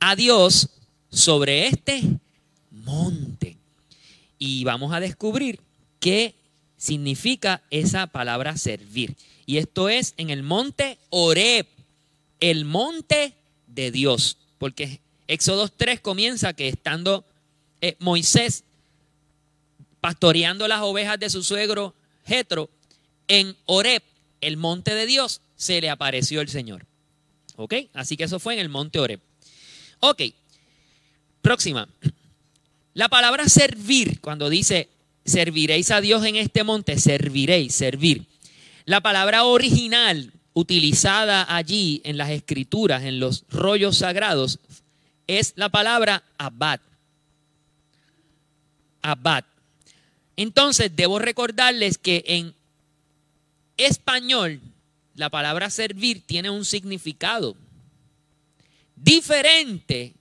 a Dios sobre este monte. Y vamos a descubrir que significa esa palabra servir. Y esto es en el monte Oreb, el monte de Dios. Porque Éxodo 3 comienza que estando eh, Moisés pastoreando las ovejas de su suegro Jetro en Oreb, el monte de Dios, se le apareció el Señor. ¿Ok? Así que eso fue en el monte Oreb. Ok. Próxima. La palabra servir, cuando dice serviréis a Dios en este monte, serviréis, servir. La palabra original utilizada allí en las escrituras, en los rollos sagrados, es la palabra abad. Abad. Entonces, debo recordarles que en español la palabra servir tiene un significado diferente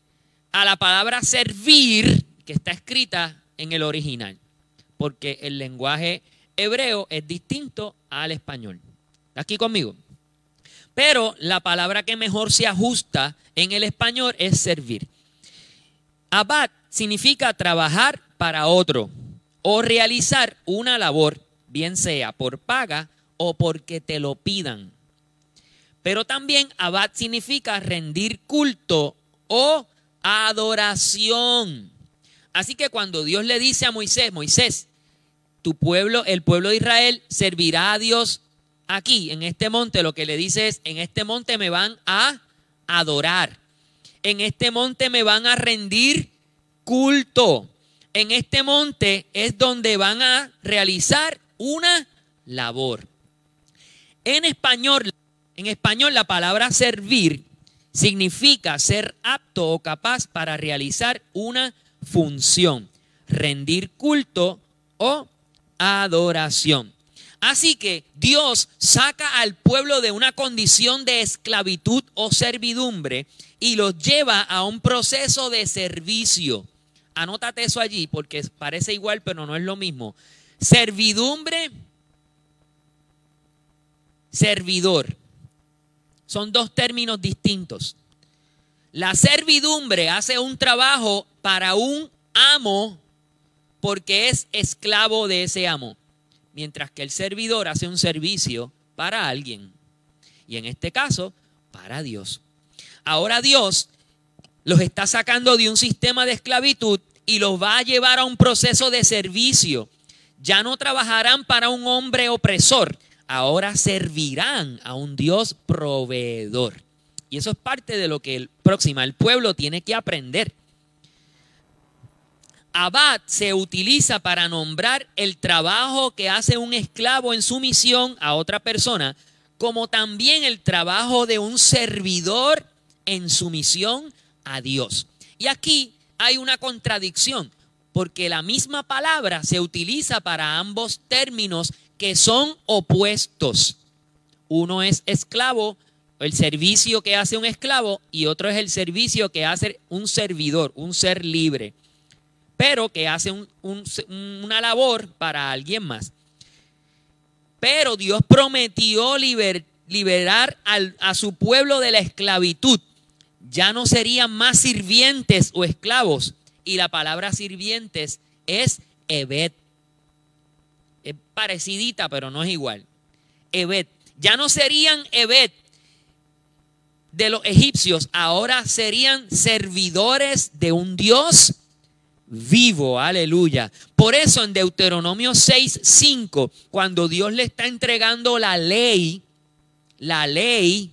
a la palabra servir que está escrita en el original, porque el lenguaje hebreo es distinto al español. Aquí conmigo. Pero la palabra que mejor se ajusta en el español es servir. Abad significa trabajar para otro o realizar una labor, bien sea por paga o porque te lo pidan. Pero también abad significa rendir culto o adoración. Así que cuando Dios le dice a Moisés, Moisés, tu pueblo, el pueblo de Israel, servirá a Dios aquí, en este monte, lo que le dice es, en este monte me van a adorar. En este monte me van a rendir culto. En este monte es donde van a realizar una labor. En español, en español la palabra servir significa ser apto o capaz para realizar una función, rendir culto o adoración. Así que Dios saca al pueblo de una condición de esclavitud o servidumbre y los lleva a un proceso de servicio. Anótate eso allí porque parece igual pero no es lo mismo. Servidumbre, servidor. Son dos términos distintos. La servidumbre hace un trabajo para un amo porque es esclavo de ese amo mientras que el servidor hace un servicio para alguien. Y en este caso, para Dios. Ahora Dios los está sacando de un sistema de esclavitud y los va a llevar a un proceso de servicio. Ya no trabajarán para un hombre opresor, ahora servirán a un Dios proveedor. Y eso es parte de lo que el próximo, el pueblo tiene que aprender. Abad se utiliza para nombrar el trabajo que hace un esclavo en su misión a otra persona, como también el trabajo de un servidor en su misión a Dios. Y aquí hay una contradicción, porque la misma palabra se utiliza para ambos términos que son opuestos. Uno es esclavo, el servicio que hace un esclavo, y otro es el servicio que hace un servidor, un ser libre pero que hace una labor para alguien más. Pero Dios prometió liberar a su pueblo de la esclavitud. Ya no serían más sirvientes o esclavos. Y la palabra sirvientes es Evet. Es parecidita, pero no es igual. Evet. Ya no serían Evet de los egipcios, ahora serían servidores de un Dios vivo, aleluya. Por eso en Deuteronomio 6, 5, cuando Dios le está entregando la ley, la ley,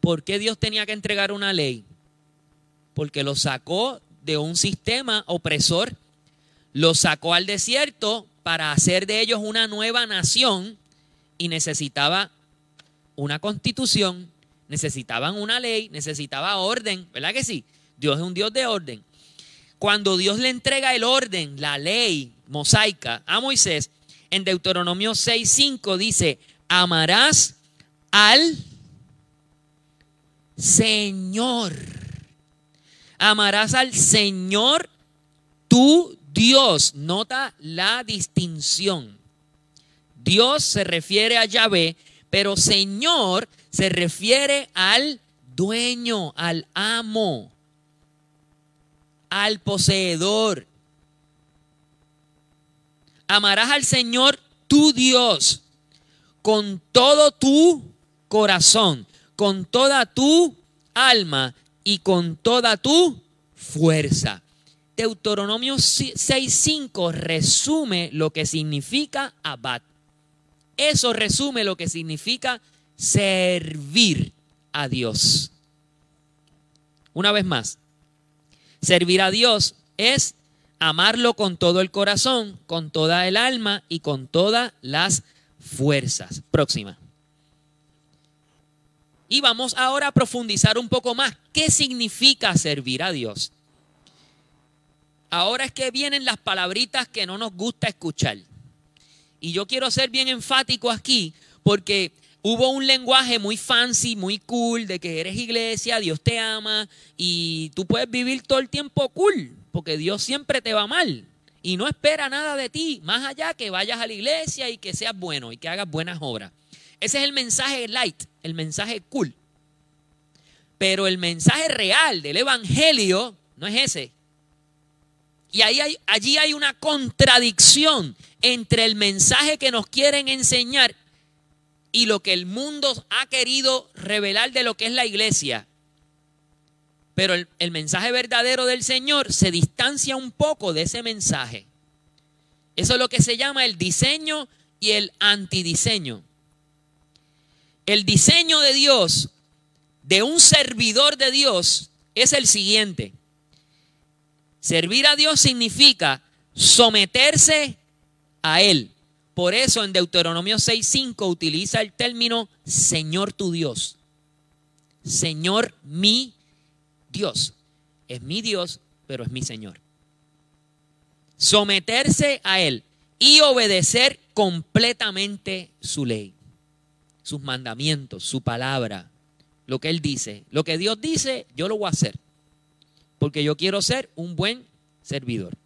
¿por qué Dios tenía que entregar una ley? Porque lo sacó de un sistema opresor, lo sacó al desierto para hacer de ellos una nueva nación y necesitaba una constitución, necesitaban una ley, necesitaba orden, ¿verdad que sí? Dios es un Dios de orden. Cuando Dios le entrega el orden, la ley mosaica a Moisés, en Deuteronomio 6:5 dice, amarás al Señor. Amarás al Señor tu Dios. Nota la distinción. Dios se refiere a Yahvé, pero Señor se refiere al dueño, al amo al poseedor. Amarás al Señor tu Dios con todo tu corazón, con toda tu alma y con toda tu fuerza. Deuteronomio 6.5 resume lo que significa abad. Eso resume lo que significa servir a Dios. Una vez más, Servir a Dios es amarlo con todo el corazón, con toda el alma y con todas las fuerzas. Próxima. Y vamos ahora a profundizar un poco más. ¿Qué significa servir a Dios? Ahora es que vienen las palabritas que no nos gusta escuchar. Y yo quiero ser bien enfático aquí porque hubo un lenguaje muy fancy, muy cool, de que eres iglesia, Dios te ama y tú puedes vivir todo el tiempo cool, porque Dios siempre te va mal y no espera nada de ti, más allá que vayas a la iglesia y que seas bueno y que hagas buenas obras. Ese es el mensaje light, el mensaje cool. Pero el mensaje real del Evangelio no es ese. Y ahí hay, allí hay una contradicción entre el mensaje que nos quieren enseñar y lo que el mundo ha querido revelar de lo que es la iglesia. Pero el, mensaje verdadero del Señor se distancia un poco de ese mensaje. Eso es lo que se llama el diseño y el antidiseño. El diseño de Dios, de un servidor de Dios, es el siguiente. Servir a Dios significa someterse a Él. Por eso en Deuteronomio 6.5 utiliza el término Señor tu Dios. Señor mi Dios. Es mi Dios, pero es mi Señor. Someterse a Él y obedecer completamente su ley, sus mandamientos, su palabra, lo que Él dice. Lo que Dios dice, yo lo voy a hacer porque yo quiero ser un buen servidor.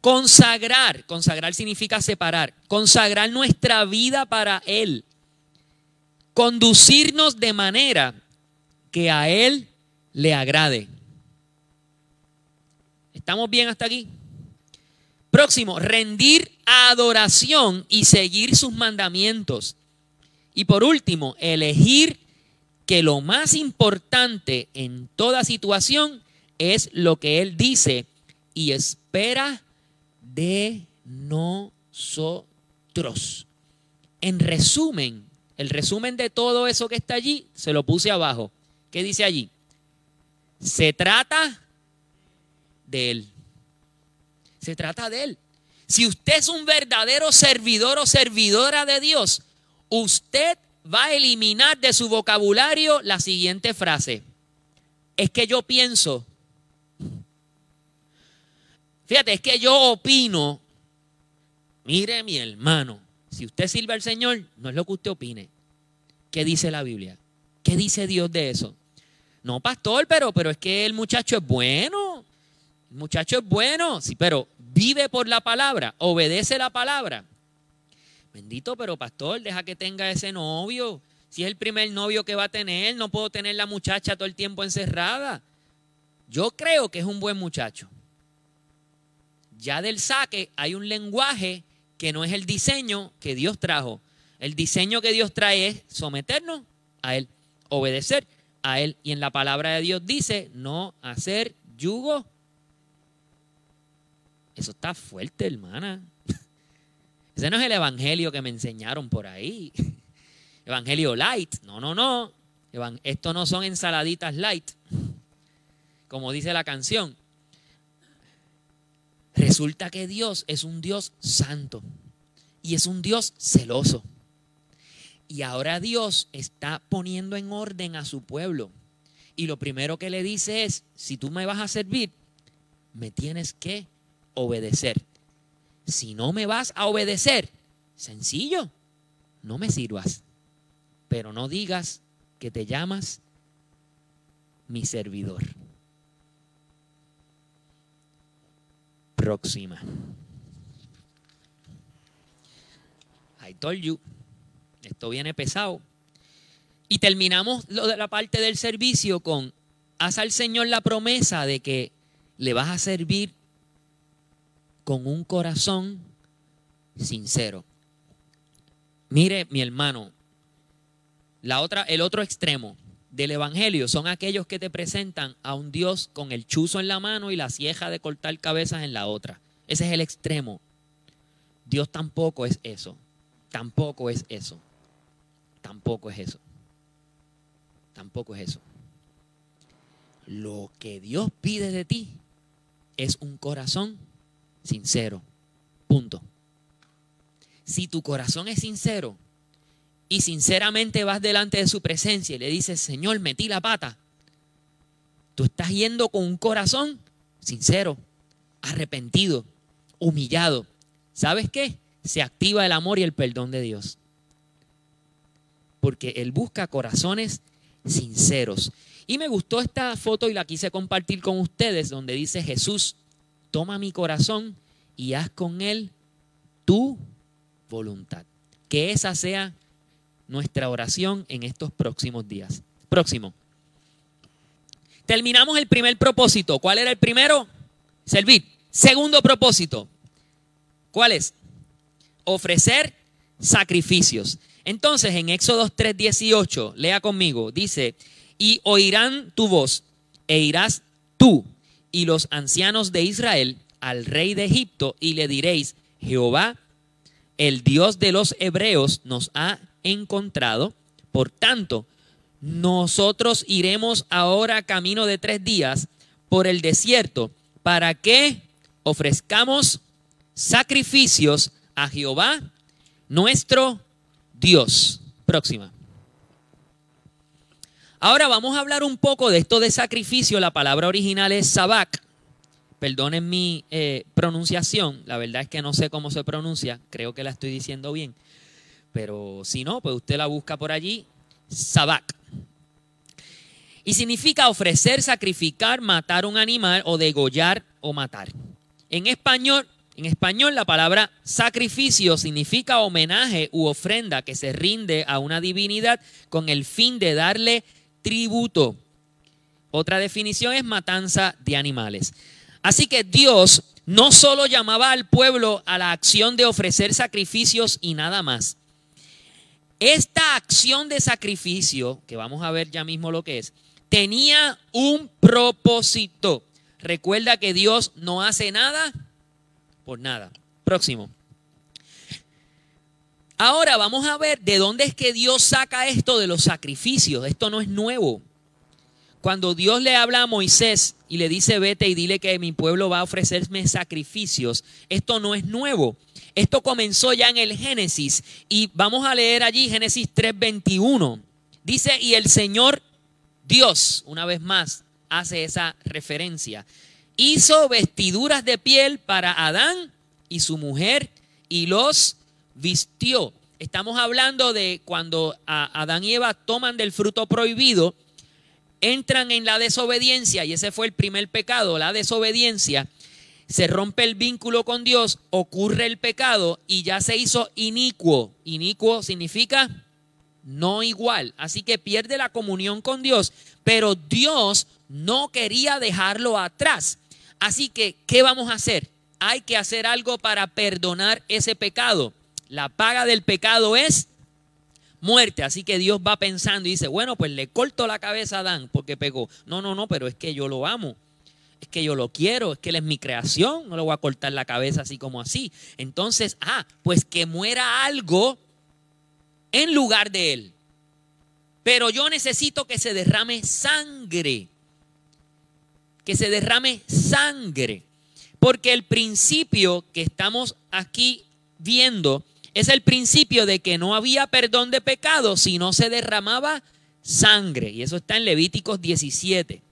Consagrar, consagrar significa separar, consagrar nuestra vida para Él, conducirnos de manera que a Él le agrade. ¿Estamos bien hasta aquí? Próximo, rendir adoración y seguir sus mandamientos. Y por último, elegir que lo más importante en toda situación es lo que Él dice y espera de nosotros. En resumen, el resumen de todo eso que está allí, se lo puse abajo. ¿Qué dice allí? Se trata de Él. Se trata de Él. Si usted es un verdadero servidor o servidora de Dios, usted va a eliminar de su vocabulario la siguiente frase. Es que yo pienso Fíjate, es que yo opino, mire mi hermano, si usted sirve al Señor, no es lo que usted opine. ¿Qué dice la Biblia? ¿Qué dice Dios de eso? No, pastor, pero, pero es que el muchacho es bueno. El muchacho es bueno, sí, pero vive por la palabra, obedece la palabra. Bendito, pero pastor, deja que tenga ese novio. Si es el primer novio que va a tener, no puedo tener la muchacha todo el tiempo encerrada. Yo creo que es un buen muchacho ya del saque hay un lenguaje que no es el diseño que Dios trajo. El diseño que Dios trae es someternos a Él, obedecer a Él. Y en la palabra de Dios dice, no hacer yugo. Eso está fuerte, hermana. [laughs] Ese no es el evangelio que me enseñaron por ahí. [laughs] Evangelio light. No, no, no. Esto no son ensaladitas light. Como dice la canción. Resulta que Dios es un Dios santo y es un Dios celoso. Y ahora Dios está poniendo en orden a su pueblo. Y lo primero que le dice es, si tú me vas a servir, me tienes que obedecer. Si no me vas a obedecer, sencillo, no me sirvas. Pero no digas que te llamas mi servidor. Próxima. I told you. Esto viene pesado. Y terminamos lo de la parte del servicio con, haz al Señor la promesa de que le vas a servir con un corazón sincero. Mire, mi hermano, la otra, el otro extremo del Evangelio son aquellos que te presentan a un Dios con el chuzo en la mano y la cieja de cortar cabezas en la otra. Ese es el extremo. Dios tampoco es eso. Tampoco es eso. Tampoco es eso. Tampoco es eso. Lo que Dios pide de ti es un corazón sincero. Punto. Si tu corazón es sincero y sinceramente vas delante de su presencia y le dices, Señor, metí la pata, tú estás yendo con un corazón sincero, arrepentido, humillado. ¿Sabes qué? Se activa el amor y el perdón de Dios. Porque Él busca corazones sinceros. Y me gustó esta foto y la quise compartir con ustedes, donde dice Jesús, toma mi corazón y haz con él tu voluntad. Que esa sea nuestra oración en estos próximos días. Próximo. Terminamos el primer propósito. ¿Cuál era el primero? Servir. Segundo propósito. ¿Cuál es? Ofrecer sacrificios. Entonces, en Éxodo 3:18, lea conmigo, dice, y oirán tu voz, e irás tú y los ancianos de Israel al rey de Egipto, y le diréis, Jehová, el Dios de los hebreos, nos ha encontrado. Por tanto, nosotros iremos ahora camino de tres días por el desierto para que ofrezcamos sacrificios a Jehová, nuestro Dios. Próxima. Ahora vamos a hablar un poco de esto de sacrificio. La palabra original es sabak. Perdonen mi eh, pronunciación. La verdad es que no sé cómo se pronuncia. Creo que la estoy diciendo bien. Pero si no, pues usted la busca por allí. Sabak. Y significa ofrecer, sacrificar, matar un animal o degollar o matar. En español, en español la palabra sacrificio significa homenaje u ofrenda que se rinde a una divinidad con el fin de darle tributo. Otra definición es matanza de animales. Así que Dios no solo llamaba al pueblo a la acción de ofrecer sacrificios y nada más. Esta acción de sacrificio, que vamos a ver ya mismo lo que es, tenía un propósito. Recuerda que Dios no hace nada por nada. Próximo. Ahora vamos a ver de dónde es que Dios saca esto de los sacrificios. Esto no es nuevo. Cuando Dios le habla a Moisés y le dice, vete y dile que mi pueblo va a ofrecerme sacrificios, esto no es nuevo. Esto comenzó ya en el Génesis y vamos a leer allí Génesis 3:21. Dice, y el Señor Dios, una vez más, hace esa referencia. Hizo vestiduras de piel para Adán y su mujer y los vistió. Estamos hablando de cuando Adán y Eva toman del fruto prohibido, entran en la desobediencia, y ese fue el primer pecado, la desobediencia. Se rompe el vínculo con Dios, ocurre el pecado y ya se hizo inicuo. Inicuo significa no igual. Así que pierde la comunión con Dios, pero Dios no quería dejarlo atrás. Así que, ¿qué vamos a hacer? Hay que hacer algo para perdonar ese pecado. La paga del pecado es muerte. Así que Dios va pensando y dice, bueno, pues le corto la cabeza a Adán porque pegó. No, no, no, pero es que yo lo amo. Es que yo lo quiero, es que él es mi creación, no le voy a cortar la cabeza así como así. Entonces, ah, pues que muera algo en lugar de él. Pero yo necesito que se derrame sangre. Que se derrame sangre. Porque el principio que estamos aquí viendo es el principio de que no había perdón de pecado si no se derramaba sangre. Y eso está en Levíticos 17,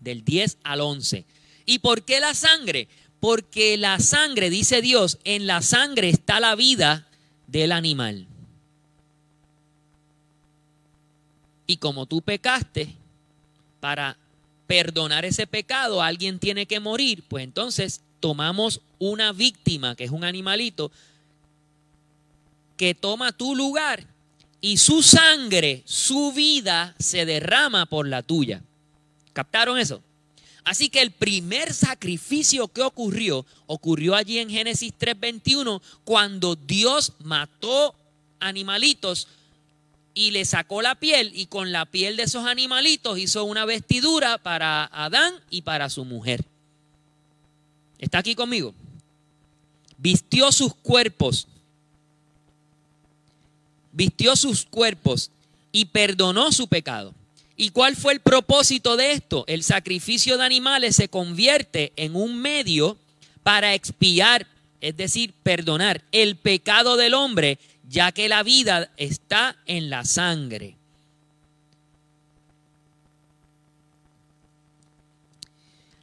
del 10 al 11. ¿Y por qué la sangre? Porque la sangre, dice Dios, en la sangre está la vida del animal. Y como tú pecaste, para perdonar ese pecado alguien tiene que morir, pues entonces tomamos una víctima, que es un animalito, que toma tu lugar y su sangre, su vida se derrama por la tuya. ¿Captaron eso? Así que el primer sacrificio que ocurrió, ocurrió allí en Génesis 3:21, cuando Dios mató animalitos y le sacó la piel y con la piel de esos animalitos hizo una vestidura para Adán y para su mujer. ¿Está aquí conmigo? Vistió sus cuerpos, vistió sus cuerpos y perdonó su pecado. ¿Y cuál fue el propósito de esto? El sacrificio de animales se convierte en un medio para expiar, es decir, perdonar el pecado del hombre ya que la vida está en la sangre.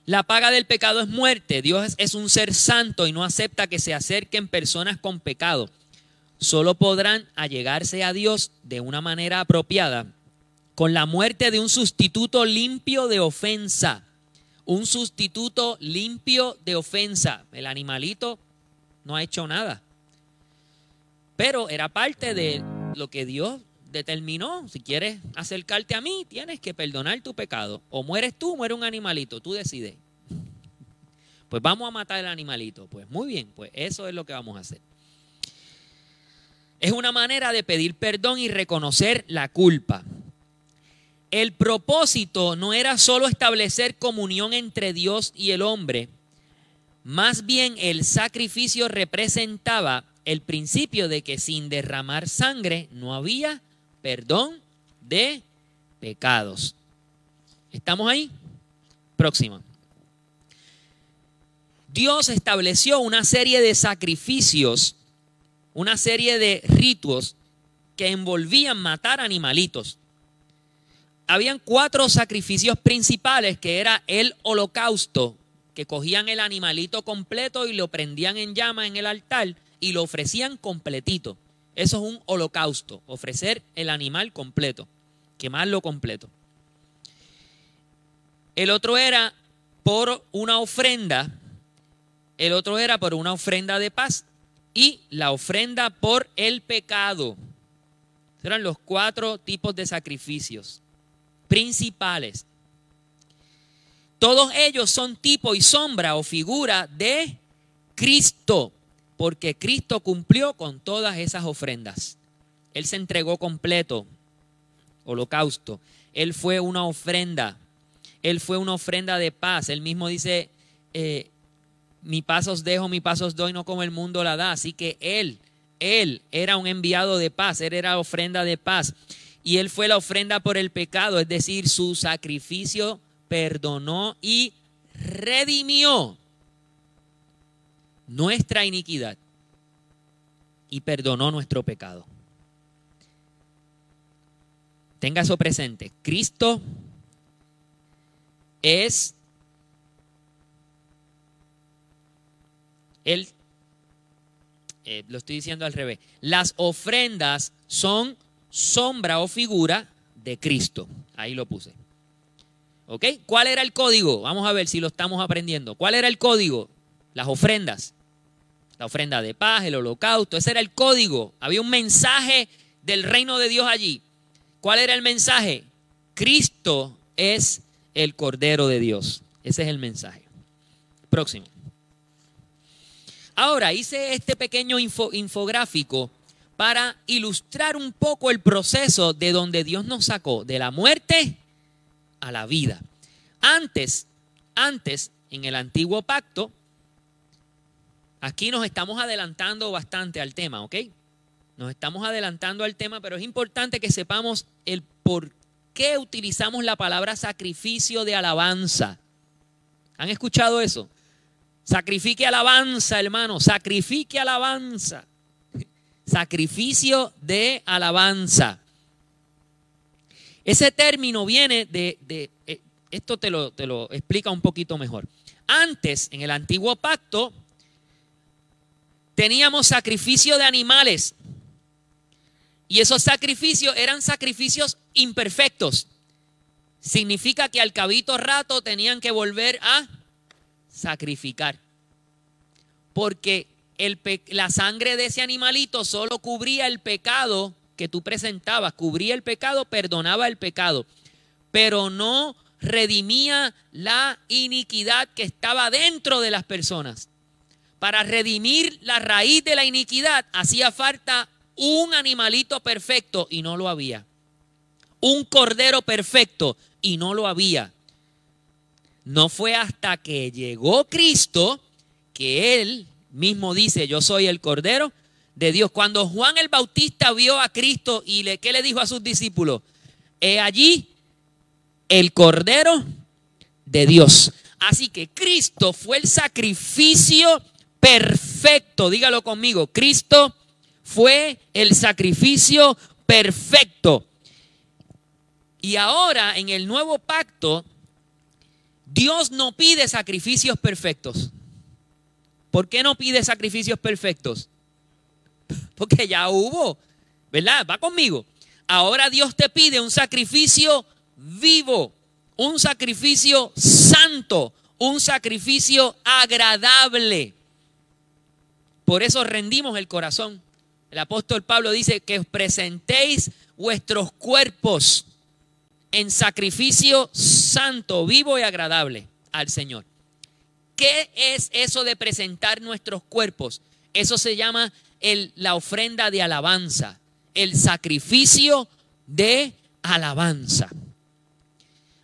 La paga del pecado es muerte. Dios es un ser santo y no acepta que se acerquen personas con pecado. Solo podrán allegarse a Dios de una manera apropiada con la muerte de un sustituto limpio de ofensa. Un sustituto limpio de ofensa. El animalito no ha hecho nada. Pero era parte de lo que Dios determinó. Si quieres acercarte a mí, tienes que perdonar tu pecado. O mueres tú, o muere un animalito. Tú decides. Pues vamos a matar al animalito. Pues muy bien, pues eso es lo que vamos a hacer. Es una manera de pedir perdón y reconocer la culpa. El propósito no era solo establecer comunión entre Dios y el hombre, más bien el sacrificio representaba el principio de que sin derramar sangre no había perdón de pecados. ¿Estamos ahí? Próximo. Dios estableció una serie de sacrificios, una serie de ritos que envolvían matar animalitos. Habían cuatro sacrificios principales que era el holocausto, que cogían el animalito completo y lo prendían en llama en el altar y lo ofrecían completito. Eso es un holocausto, ofrecer el animal completo, quemarlo completo. El otro era por una ofrenda, el otro era por una ofrenda de paz y la ofrenda por el pecado. Eran los cuatro tipos de sacrificios principales. Todos ellos son tipo y sombra o figura de Cristo porque Cristo cumplió con todas esas ofrendas. Él se entregó completo, holocausto. Él fue una ofrenda. Él fue una ofrenda de paz. Él mismo dice, eh, mi paz os dejo, mi paz os doy, no como el mundo la da. Así que Él, Él era un enviado de paz, Él era ofrenda de paz. Y Él fue la ofrenda por el pecado, es decir, su sacrificio perdonó y redimió nuestra iniquidad y perdonó nuestro pecado. Tenga eso presente. Cristo es Él, eh, lo estoy diciendo al revés, las ofrendas son sombra o figura de Cristo. Ahí lo puse. ¿Ok? ¿Cuál era el código? Vamos a ver si lo estamos aprendiendo. ¿Cuál era el código? Las ofrendas la ofrenda de paz, el holocausto, ese era el código. Había un mensaje del reino de Dios allí. ¿Cuál era el mensaje? Cristo es el Cordero de Dios. Ese es el mensaje. Próximo. Ahora hice este pequeño infográfico para ilustrar un poco el proceso de donde Dios nos sacó, de la muerte a la vida. Antes, antes, en el antiguo pacto, Aquí nos estamos adelantando bastante al tema, ¿ok? Nos estamos adelantando al tema, pero es importante que sepamos el por qué utilizamos la palabra sacrificio de alabanza. ¿Han escuchado eso? Sacrifique alabanza, hermano, sacrifique alabanza. Sacrificio de alabanza. Ese término viene de, eh, esto te lo, te lo explica un poquito mejor. Antes, en el antiguo pacto, teníamos sacrificio de animales. Y esos sacrificios eran sacrificios imperfectos. Significa que al cabito rato tenían que volver a sacrificar. Porque el la sangre de ese animalito solo cubría el pecado que tú presentabas, cubría el pecado, perdonaba el pecado, pero no redimía la iniquidad que estaba dentro de las personas para redimir la raíz de la iniquidad hacía falta un animalito perfecto y no lo había. Un cordero perfecto y no lo había. No fue hasta que llegó Cristo que él mismo dice, yo soy el cordero de Dios. Cuando Juan el Bautista vio a Cristo y le, ¿qué le dijo a sus discípulos? He allí el cordero de Dios. Así que Cristo fue el sacrificio perfecto, dígalo conmigo, Cristo fue el sacrificio perfecto. Y ahora en el nuevo pacto, Dios no pide sacrificios perfectos. ¿Por qué no pide sacrificios perfectos? [laughs] Porque ya hubo, ¿verdad? Va conmigo. Ahora Dios te pide un sacrificio vivo, un sacrificio santo, un sacrificio agradable. Por eso rendimos el corazón. El apóstol Pablo dice que os presentéis vuestros cuerpos en sacrificio santo, vivo y agradable al Señor. ¿Qué es eso de presentar nuestros cuerpos? Eso se llama el, la ofrenda de alabanza, el sacrificio de alabanza.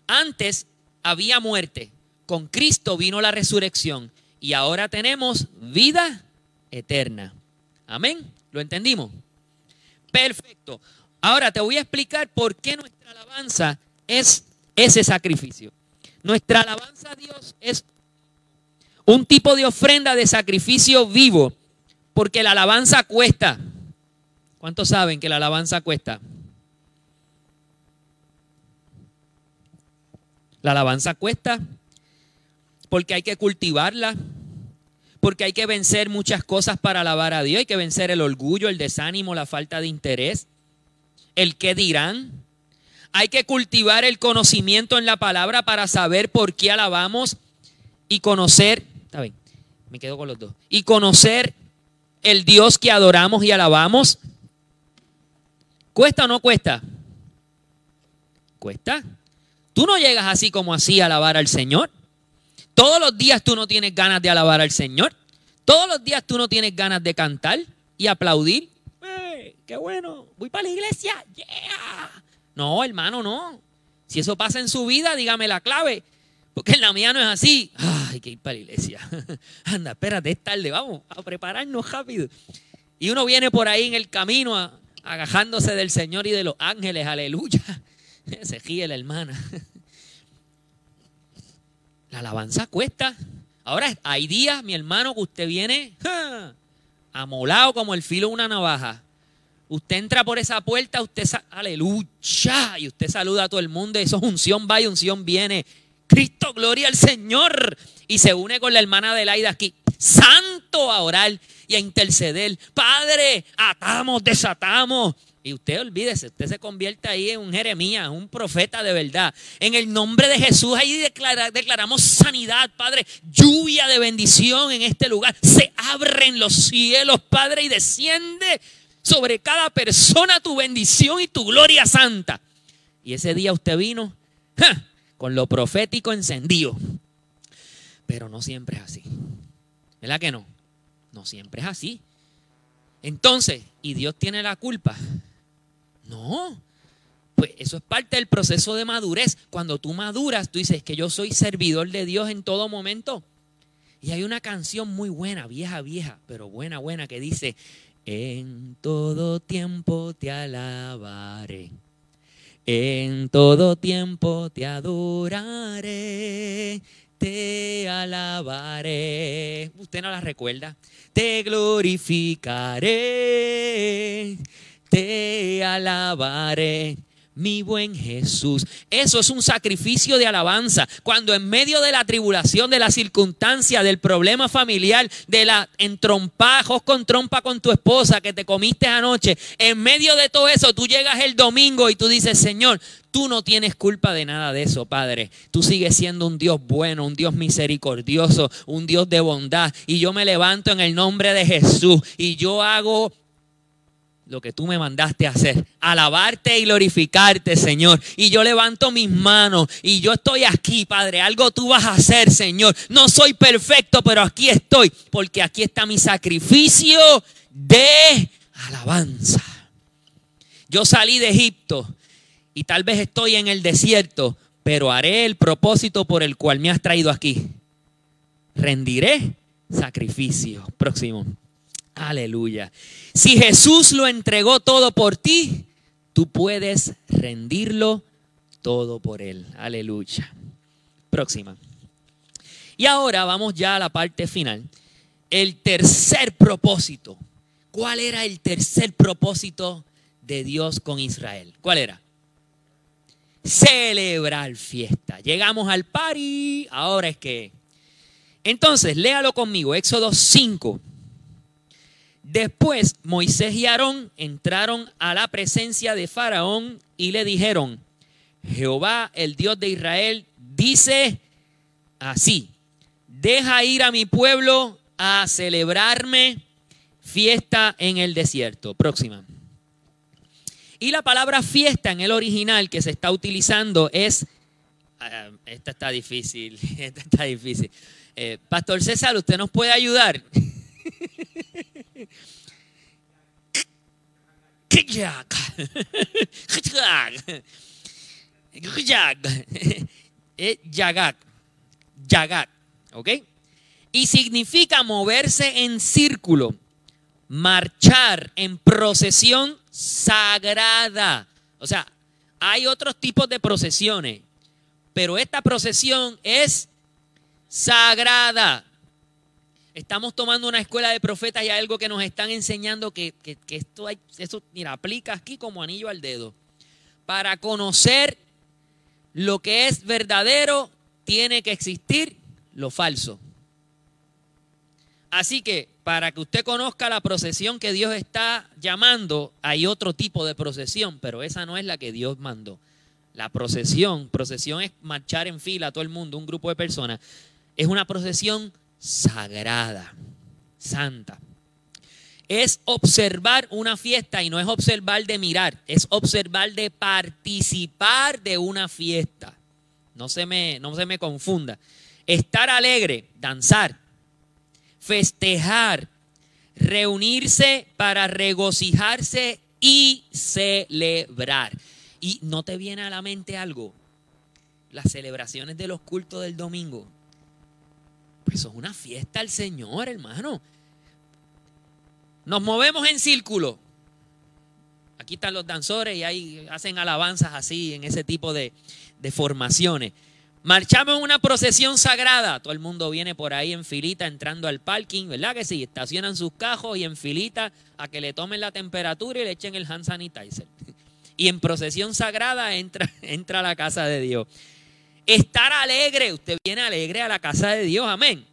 Antes había muerte, con Cristo vino la resurrección y ahora tenemos vida eterna. Amén. ¿Lo entendimos? Perfecto. Ahora te voy a explicar por qué nuestra alabanza es ese sacrificio. Nuestra alabanza a Dios es un tipo de ofrenda de sacrificio vivo, porque la alabanza cuesta. ¿Cuántos saben que la alabanza cuesta? La alabanza cuesta porque hay que cultivarla, porque hay que vencer muchas cosas para alabar a Dios. Hay que vencer el orgullo, el desánimo, la falta de interés, el qué dirán. Hay que cultivar el conocimiento en la palabra para saber por qué alabamos y conocer, está bien, me quedo con los dos, y conocer el Dios que adoramos y alabamos. ¿Cuesta o no cuesta? Cuesta. Tú no llegas así como así a alabar al Señor. Todos los días tú no tienes ganas de alabar al Señor. Todos los días tú no tienes ganas de cantar y aplaudir. ¡Qué bueno! Voy para la iglesia. No, hermano, no. Si eso pasa en su vida, dígame la clave. Porque en la mía no es así. Ay, que ir para la iglesia. [laughs] Anda, espérate, es tarde. Vamos a prepararnos rápido. Y uno viene por ahí en el camino agajándose del Señor y de los ángeles. Aleluya. [laughs] Se ríe la hermana. [laughs] La alabanza cuesta. Ahora hay días, mi hermano, que usted viene amolado como el filo de una navaja. Usted entra por esa puerta, usted, aleluya, y usted saluda a todo el mundo. Eso es unción va y unción viene. Cristo, gloria al Señor. Y se une con la hermana Adelaida aquí. Santo a orar y a interceder. Padre, atamos, desatamos. Y usted olvídese, usted se convierte ahí en un Jeremías, un profeta de verdad. En el nombre de Jesús, ahí declaramos sanidad, Padre, lluvia de bendición en este lugar. Se abren los cielos, Padre, y desciende sobre cada persona tu bendición y tu gloria santa. Y ese día usted vino con lo profético encendido. Pero no siempre es así. ¿Verdad que no? No siempre es así. Entonces, ¿y Dios tiene la culpa? No. Pues eso es parte del proceso de madurez. Cuando tú maduras, tú dices que yo soy servidor de Dios en todo momento. Y hay una canción muy buena, vieja, vieja, pero buena, buena, que dice, en todo tiempo te alabaré. En todo tiempo te adoraré, te alabaré. Usted no la recuerda. Te glorificaré, te alabaré mi buen Jesús. Eso es un sacrificio de alabanza. Cuando en medio de la tribulación, de la circunstancia, del problema familiar, de la entrompajos con trompa con tu esposa que te comiste anoche, en medio de todo eso, tú llegas el domingo y tú dices, Señor, tú no tienes culpa de nada de eso, Padre. Tú sigues siendo un Dios bueno, un Dios misericordioso, un Dios de bondad. Y yo me levanto en el nombre de Jesús y yo hago lo que tú me mandaste a hacer, alabarte y glorificarte, Señor. Y yo levanto mis manos y yo estoy aquí, Padre. Algo tú vas a hacer, Señor. No soy perfecto, pero aquí estoy, porque aquí está mi sacrificio de alabanza. Yo salí de Egipto y tal vez estoy en el desierto, pero haré el propósito por el cual me has traído aquí. Rendiré sacrificio. Próximo. Aleluya. Si Jesús lo entregó todo por ti, tú puedes rendirlo todo por Él. Aleluya. Próxima. Y ahora vamos ya a la parte final. El tercer propósito. ¿cuál era el tercer propósito de Dios con Israel? ¿Cuál era? Celebrar fiesta. Llegamos al party, ahora es que... Entonces, léalo conmigo, Éxodo 5. Después Moisés y Aarón entraron a la presencia de Faraón y le dijeron, Jehová, el Dios de Israel, dice así, deja ir a mi pueblo a celebrarme fiesta en el desierto. Próxima. Y la palabra fiesta en el original que se está utilizando es, ah, esta está difícil, [laughs] esta está difícil. Eh, Pastor César, ¿usted nos puede ayudar? Yagak. ¿Ok? Y significa moverse en círculo, marchar en procesión sagrada. O sea, hay otros tipos de procesiones, pero esta procesión es sagrada. Estamos tomando una escuela de profetas y algo que nos están enseñando que, esto hay, eso, mira, aplica aquí como anillo al dedo. Para conocer lo que es verdadero, tiene que existir lo falso. Así que para que usted conozca la procesión que Dios está llamando, hay otro tipo de procesión, pero esa no es la que Dios mandó. La procesión, procesión es marchar en fila todo el mundo, un grupo de personas, es una procesión sagrada, santa. Es observar una fiesta y no es observar de mirar, es observar de participar de una fiesta. No se me, no se me confunda. Estar alegre, danzar, festejar, reunirse para regocijarse y celebrar. Y no te viene a la mente algo, las celebraciones de los cultos del domingo. Pues eso es una fiesta al Señor, hermano. Nos movemos en círculo. Aquí están los danzores y ahí hacen alabanzas así, en ese tipo de, de formaciones. Marchamos en una procesión sagrada. Todo el mundo viene por ahí en filita entrando al parking, ¿verdad que sí? Estacionan sus cajos y en filita a que le tomen la temperatura y le echen el hand sanitizer. Y en procesión sagrada entra, [laughs] entra la casa de Dios. Estar alegre, usted viene alegre a la casa de Dios, amén.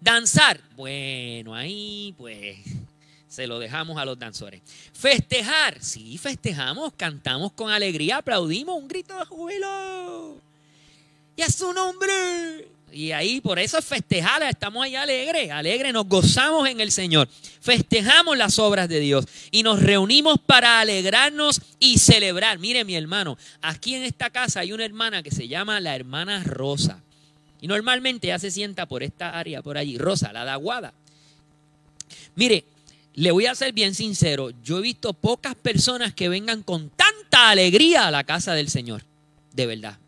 Danzar, bueno, ahí pues se lo dejamos a los danzores. Festejar, sí, festejamos, cantamos con alegría, aplaudimos, un grito de júbilo. Y a su nombre. Y ahí por eso es estamos ahí alegres, alegres, nos gozamos en el Señor. Festejamos las obras de Dios y nos reunimos para alegrarnos y celebrar. Mire mi hermano, aquí en esta casa hay una hermana que se llama la hermana Rosa. Y normalmente ella se sienta por esta área, por allí. Rosa, la daguada. Mire, le voy a ser bien sincero, yo he visto pocas personas que vengan con tanta alegría a la casa del Señor. De verdad.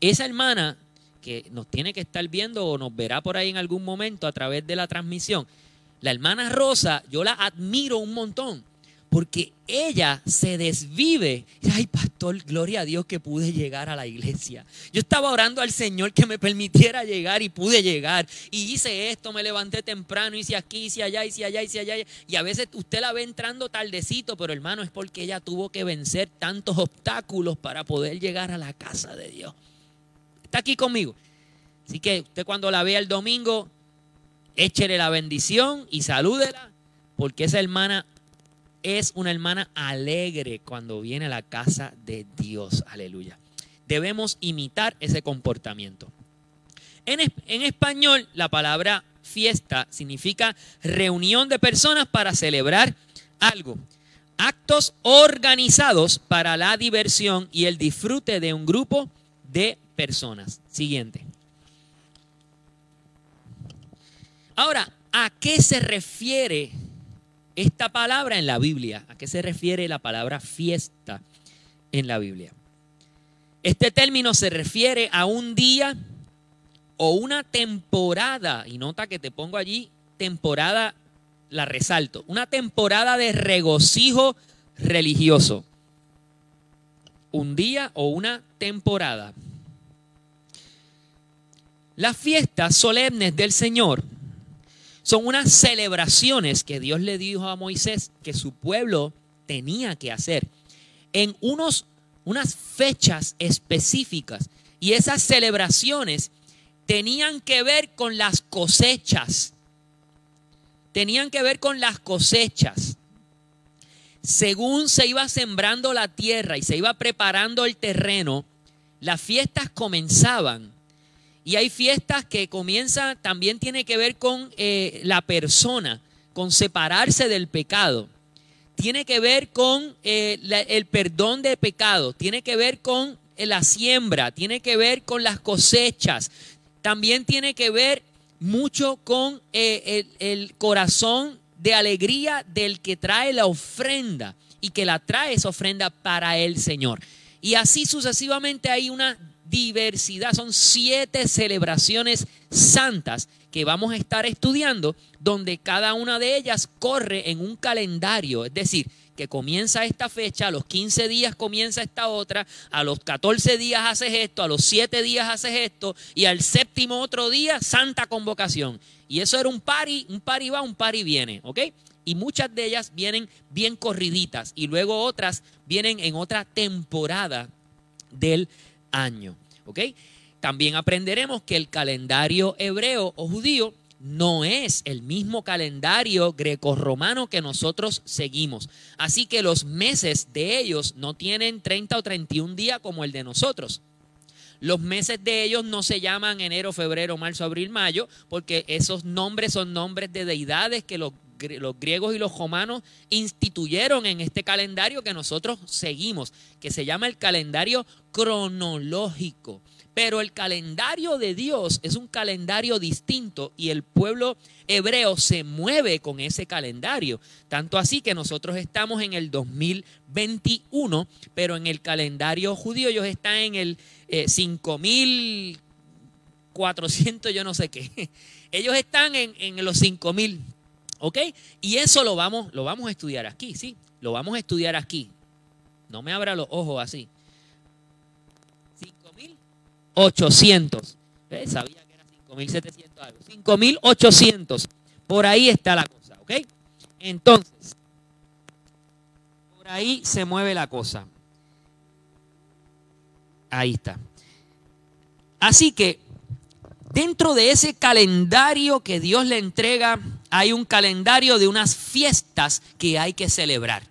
Esa hermana que nos tiene que estar viendo o nos verá por ahí en algún momento a través de la transmisión. La hermana Rosa, yo la admiro un montón, porque ella se desvive. Ay, pastor, gloria a Dios que pude llegar a la iglesia. Yo estaba orando al Señor que me permitiera llegar y pude llegar. Y hice esto, me levanté temprano, hice aquí, hice allá, hice allá, hice allá. Y a veces usted la ve entrando tardecito, pero hermano, es porque ella tuvo que vencer tantos obstáculos para poder llegar a la casa de Dios. Aquí conmigo. Así que usted cuando la vea el domingo, échele la bendición y salúdela, porque esa hermana es una hermana alegre cuando viene a la casa de Dios. Aleluya. Debemos imitar ese comportamiento. En, en, español, la palabra fiesta significa reunión de personas para celebrar algo. Actos organizados para la diversión y el disfrute de un grupo de personas. Siguiente. Ahora, ¿a qué se refiere esta palabra en la Biblia? ¿A qué se refiere la palabra fiesta en la Biblia? Este término se refiere a un día o una temporada, y nota que te pongo allí temporada, la resalto, una temporada de regocijo religioso. Un día o una temporada las fiestas solemnes del Señor son unas celebraciones que Dios le dijo a Moisés que su pueblo tenía que hacer en unos, unas fechas específicas. Y esas celebraciones tenían que ver con las cosechas. Tenían que ver con las cosechas. Según se iba sembrando la tierra y se iba preparando el terreno, las fiestas comenzaban. Y hay fiestas que comienzan, también tiene que ver con eh, la persona, con separarse del pecado. Tiene que ver con eh, el perdón de pecado, tiene que ver con eh, la siembra, tiene que ver con las cosechas, también tiene que ver mucho con el, el corazón de alegría del que trae la ofrenda y que la trae esa ofrenda para el Señor. Y así sucesivamente hay una diversidad, son siete celebraciones santas que vamos a estar estudiando, donde cada una de ellas corre en un calendario, es decir, que comienza esta fecha, a los 15 días comienza esta otra, a los 14 días haces esto, a los 7 días haces esto, y al séptimo otro día, santa convocación. Y eso era un pari, un pari va, un pari viene, ¿ok? y muchas de ellas vienen bien corriditas y luego otras vienen en otra temporada del año. ¿Ok? También aprenderemos que el calendario hebreo o judío no es el mismo calendario greco-romano que nosotros seguimos. Así que los meses de ellos no tienen 30 o 31 días como el de nosotros. Los meses de ellos no se llaman enero, febrero, marzo, abril, mayo, porque esos nombres son nombres de deidades que los los griegos y los romanos instituyeron en este calendario que nosotros seguimos, que se llama el calendario cronológico. Pero el calendario de Dios es un calendario distinto y el pueblo hebreo se mueve con ese calendario. Tanto así que nosotros estamos en el 2021, pero en el calendario judío ellos están en el 5400, eh, yo no sé qué. [laughs] Ellos están en, en los 5000 ¿Ok? Y eso lo vamos, lo vamos a estudiar aquí, ¿sí? Lo vamos a estudiar aquí. No me abra los ojos así. 5.800. ¿Eh? Sabía que era 5.700 algo. 5.800. Por ahí está la cosa, ¿ok? Entonces, por ahí se mueve la cosa. Ahí está. Así que dentro de ese calendario que Dios le entrega hay un calendario de unas fiestas que hay que celebrar.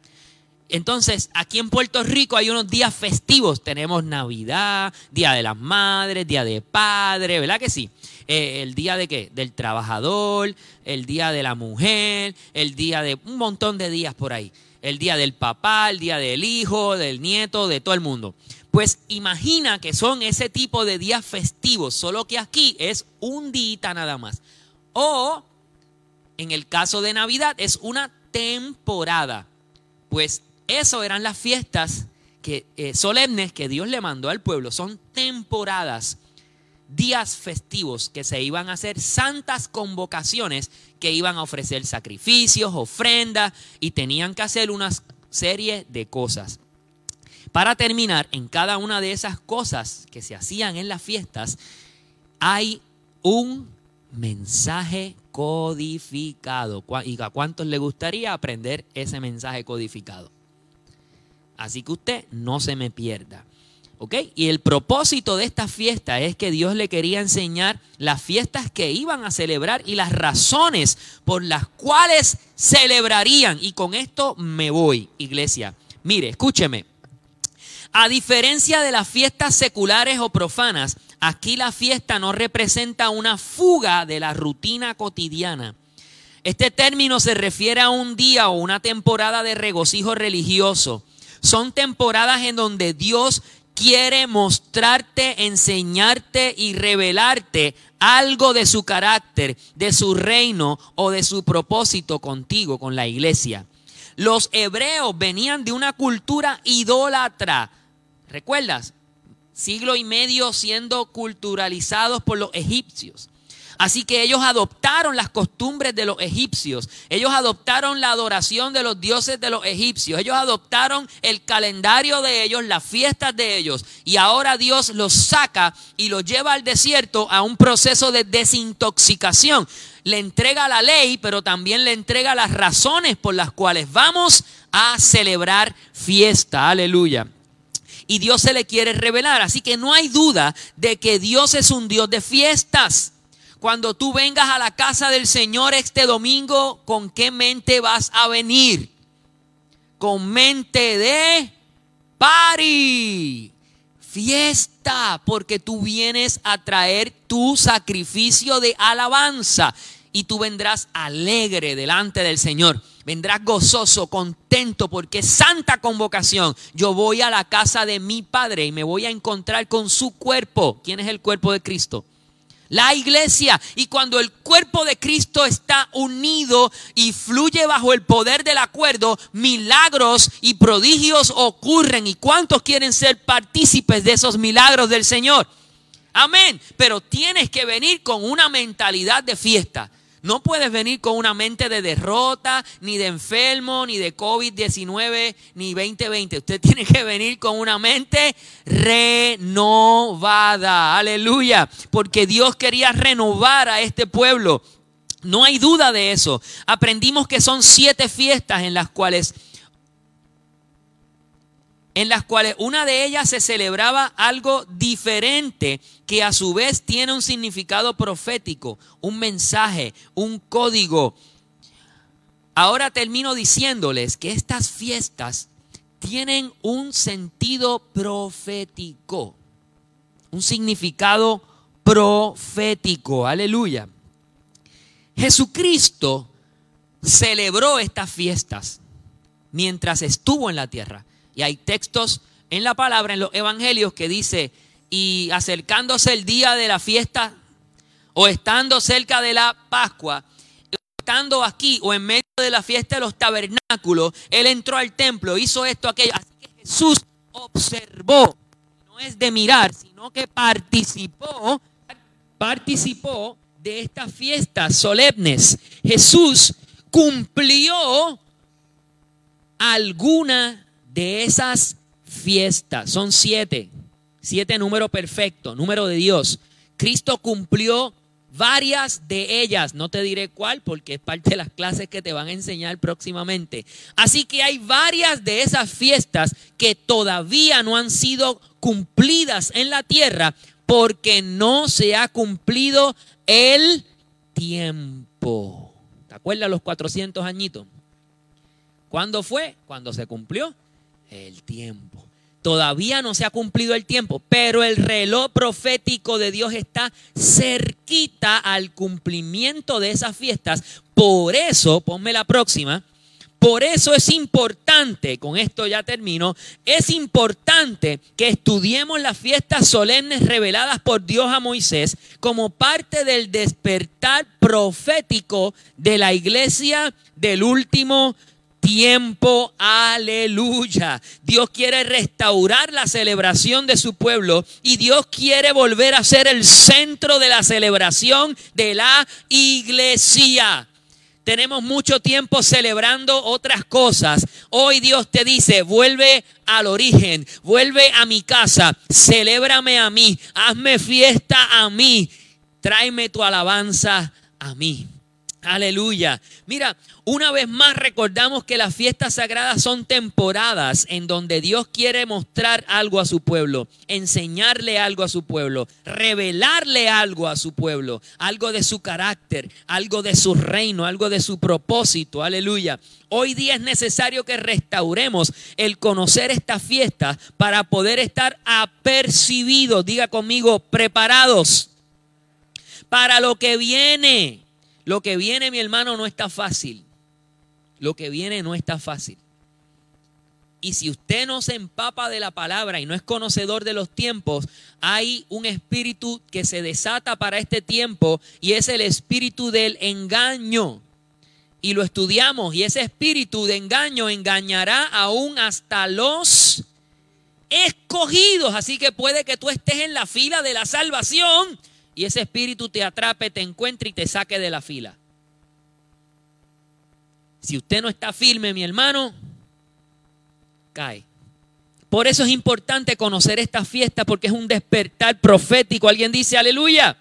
Entonces, aquí en Puerto Rico hay unos días festivos. Tenemos Navidad, Día de las Madres, Día de Padre, ¿verdad que sí? Eh, el día de qué? Del trabajador, el día de la mujer, el día de un montón de días por ahí. El día del papá, el día del hijo, del nieto, de todo el mundo. Pues imagina que son ese tipo de días festivos, solo que aquí es un día nada más. O en el caso de Navidad es una temporada. Pues eso eran las fiestas que, eh, solemnes que Dios le mandó al pueblo. Son temporadas, días festivos que se iban a hacer, santas convocaciones que iban a ofrecer sacrificios, ofrendas y tenían que hacer una serie de cosas. Para terminar, en cada una de esas cosas que se hacían en las fiestas, hay un mensaje codificado. ¿Y a cuántos le gustaría aprender ese mensaje codificado? Así que usted no se me pierda. ¿Ok? Y el propósito de esta fiesta es que Dios le quería enseñar las fiestas que iban a celebrar y las razones por las cuales celebrarían. Y con esto me voy, iglesia. Mire, escúcheme. A diferencia de las fiestas seculares o profanas, Aquí la fiesta no representa una fuga de la rutina cotidiana. Este término se refiere a un día o una temporada de regocijo religioso. Son temporadas en donde Dios quiere mostrarte, enseñarte y revelarte algo de su carácter, de su reino o de su propósito contigo, con la iglesia. Los hebreos venían de una cultura idólatra. ¿Recuerdas? siglo y medio siendo culturalizados por los egipcios. Así que ellos adoptaron las costumbres de los egipcios. Ellos adoptaron la adoración de los dioses de los egipcios. Ellos adoptaron el calendario de ellos, las fiestas de ellos. Y ahora Dios los saca y los lleva al desierto a un proceso de desintoxicación. le entrega la ley, pero también le entrega las razones por las cuales vamos a celebrar fiesta. Aleluya. Y Dios se le quiere revelar. Así que no hay duda de que Dios es un Dios de fiestas. Cuando tú vengas a la casa del Señor este domingo, ¿con qué mente vas a venir? Con mente de party fiesta, porque tú vienes a traer tu sacrificio de alabanza y tú vendrás alegre delante del Señor. Vendrás gozoso, contento, porque santa convocación. Yo voy a la casa de mi Padre y me voy a encontrar con su cuerpo. ¿Quién es el cuerpo de Cristo? la iglesia. Y cuando el cuerpo de Cristo está unido y fluye bajo el poder del acuerdo, milagros y prodigios ocurren. ¿Y cuántos quieren ser partícipes de esos milagros del Señor? Amén. Pero tienes que venir con una mentalidad de fiesta. No puedes venir con una mente de derrota, ni de enfermo, ni de COVID-19, ni 2020. Usted [laughs] tiene que venir con una mente renovada. Aleluya. Porque Dios quería renovar a este pueblo. No hay duda de eso. Aprendimos que son siete fiestas en las cuales en las cuales una de ellas se celebraba algo diferente que a su vez tiene un significado profético, un mensaje, un código. Ahora termino diciéndoles que estas fiestas tienen un sentido profético, un significado profético, aleluya. Jesucristo celebró estas fiestas mientras estuvo en la tierra. Y hay textos en la palabra, en los evangelios, que dice, y acercándose el día de la fiesta, o estando cerca de la Pascua, estando aquí o en medio de la fiesta de los tabernáculos, él entró al templo, hizo esto, aquello. Así que Jesús observó, no es de mirar, sino que participó, participó de estas fiestas solemnes. Jesús cumplió alguna de esas fiestas, son siete, siete número perfecto, número de Dios. Cristo cumplió varias de ellas, no te diré cuál porque es parte de las clases que te van a enseñar próximamente. Así que hay varias de esas fiestas que todavía no han sido cumplidas en la tierra porque no se ha cumplido el tiempo. ¿Te acuerdas los 400 añitos? ¿Cuándo fue? Cuando se cumplió el tiempo. Todavía no se ha cumplido el tiempo, pero el reloj profético de Dios está cerquita al cumplimiento de esas fiestas. Por eso, ponme la próxima, por eso es importante, con esto ya termino, es importante que estudiemos las fiestas solemnes reveladas por Dios a Moisés como parte del despertar profético de la iglesia del último tiempo. Aleluya. Dios quiere restaurar la celebración de su pueblo y Dios quiere volver a ser el centro de la celebración de la iglesia. Tenemos mucho tiempo celebrando otras cosas. Hoy Dios te dice, vuelve al origen, vuelve a mi casa, celébrame a mí, hazme fiesta a mí, tráeme tu alabanza a mí. Aleluya. Mira, una vez más recordamos que las fiestas sagradas son temporadas en donde Dios quiere mostrar algo a su pueblo, enseñarle algo a su pueblo, revelarle algo a su pueblo, algo de su carácter, algo de su reino, algo de su propósito. Aleluya. Hoy día es necesario que restauremos el conocer estas fiestas para poder estar apercibidos, diga conmigo, preparados para lo que viene. Lo que viene, mi hermano, no está fácil. Lo que viene no está fácil. Y si usted no se empapa de la palabra y no es conocedor de los tiempos, hay un espíritu que se desata para este tiempo y es el espíritu del engaño. Y lo estudiamos y ese espíritu de engaño engañará aún hasta los escogidos. Así que puede que tú estés en la fila de la salvación y ese espíritu te atrape, te encuentre y te saque de la fila. Si usted no está firme, mi hermano, cae. Por eso es importante conocer esta fiesta porque es un despertar profético. Alguien dice aleluya.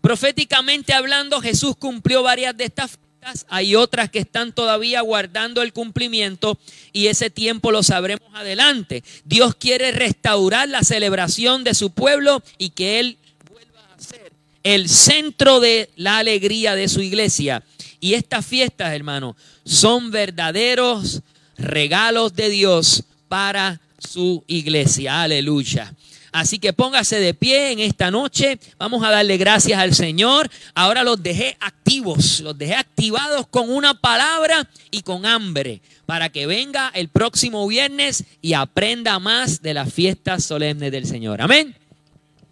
Proféticamente hablando, Jesús cumplió varias de estas fiestas. Hay otras que están todavía guardando el cumplimiento y ese tiempo lo sabremos adelante. Dios quiere restaurar la celebración de su pueblo y que Él el centro de la alegría de su iglesia. Y estas fiestas, hermano, son verdaderos regalos de Dios para su iglesia. Aleluya. Así que póngase de pie en esta noche. Vamos a darle gracias al Señor. Ahora los dejé activos, los dejé activados con una palabra y con hambre para que venga el próximo viernes y aprenda más de las fiestas solemnes del Señor. Amén.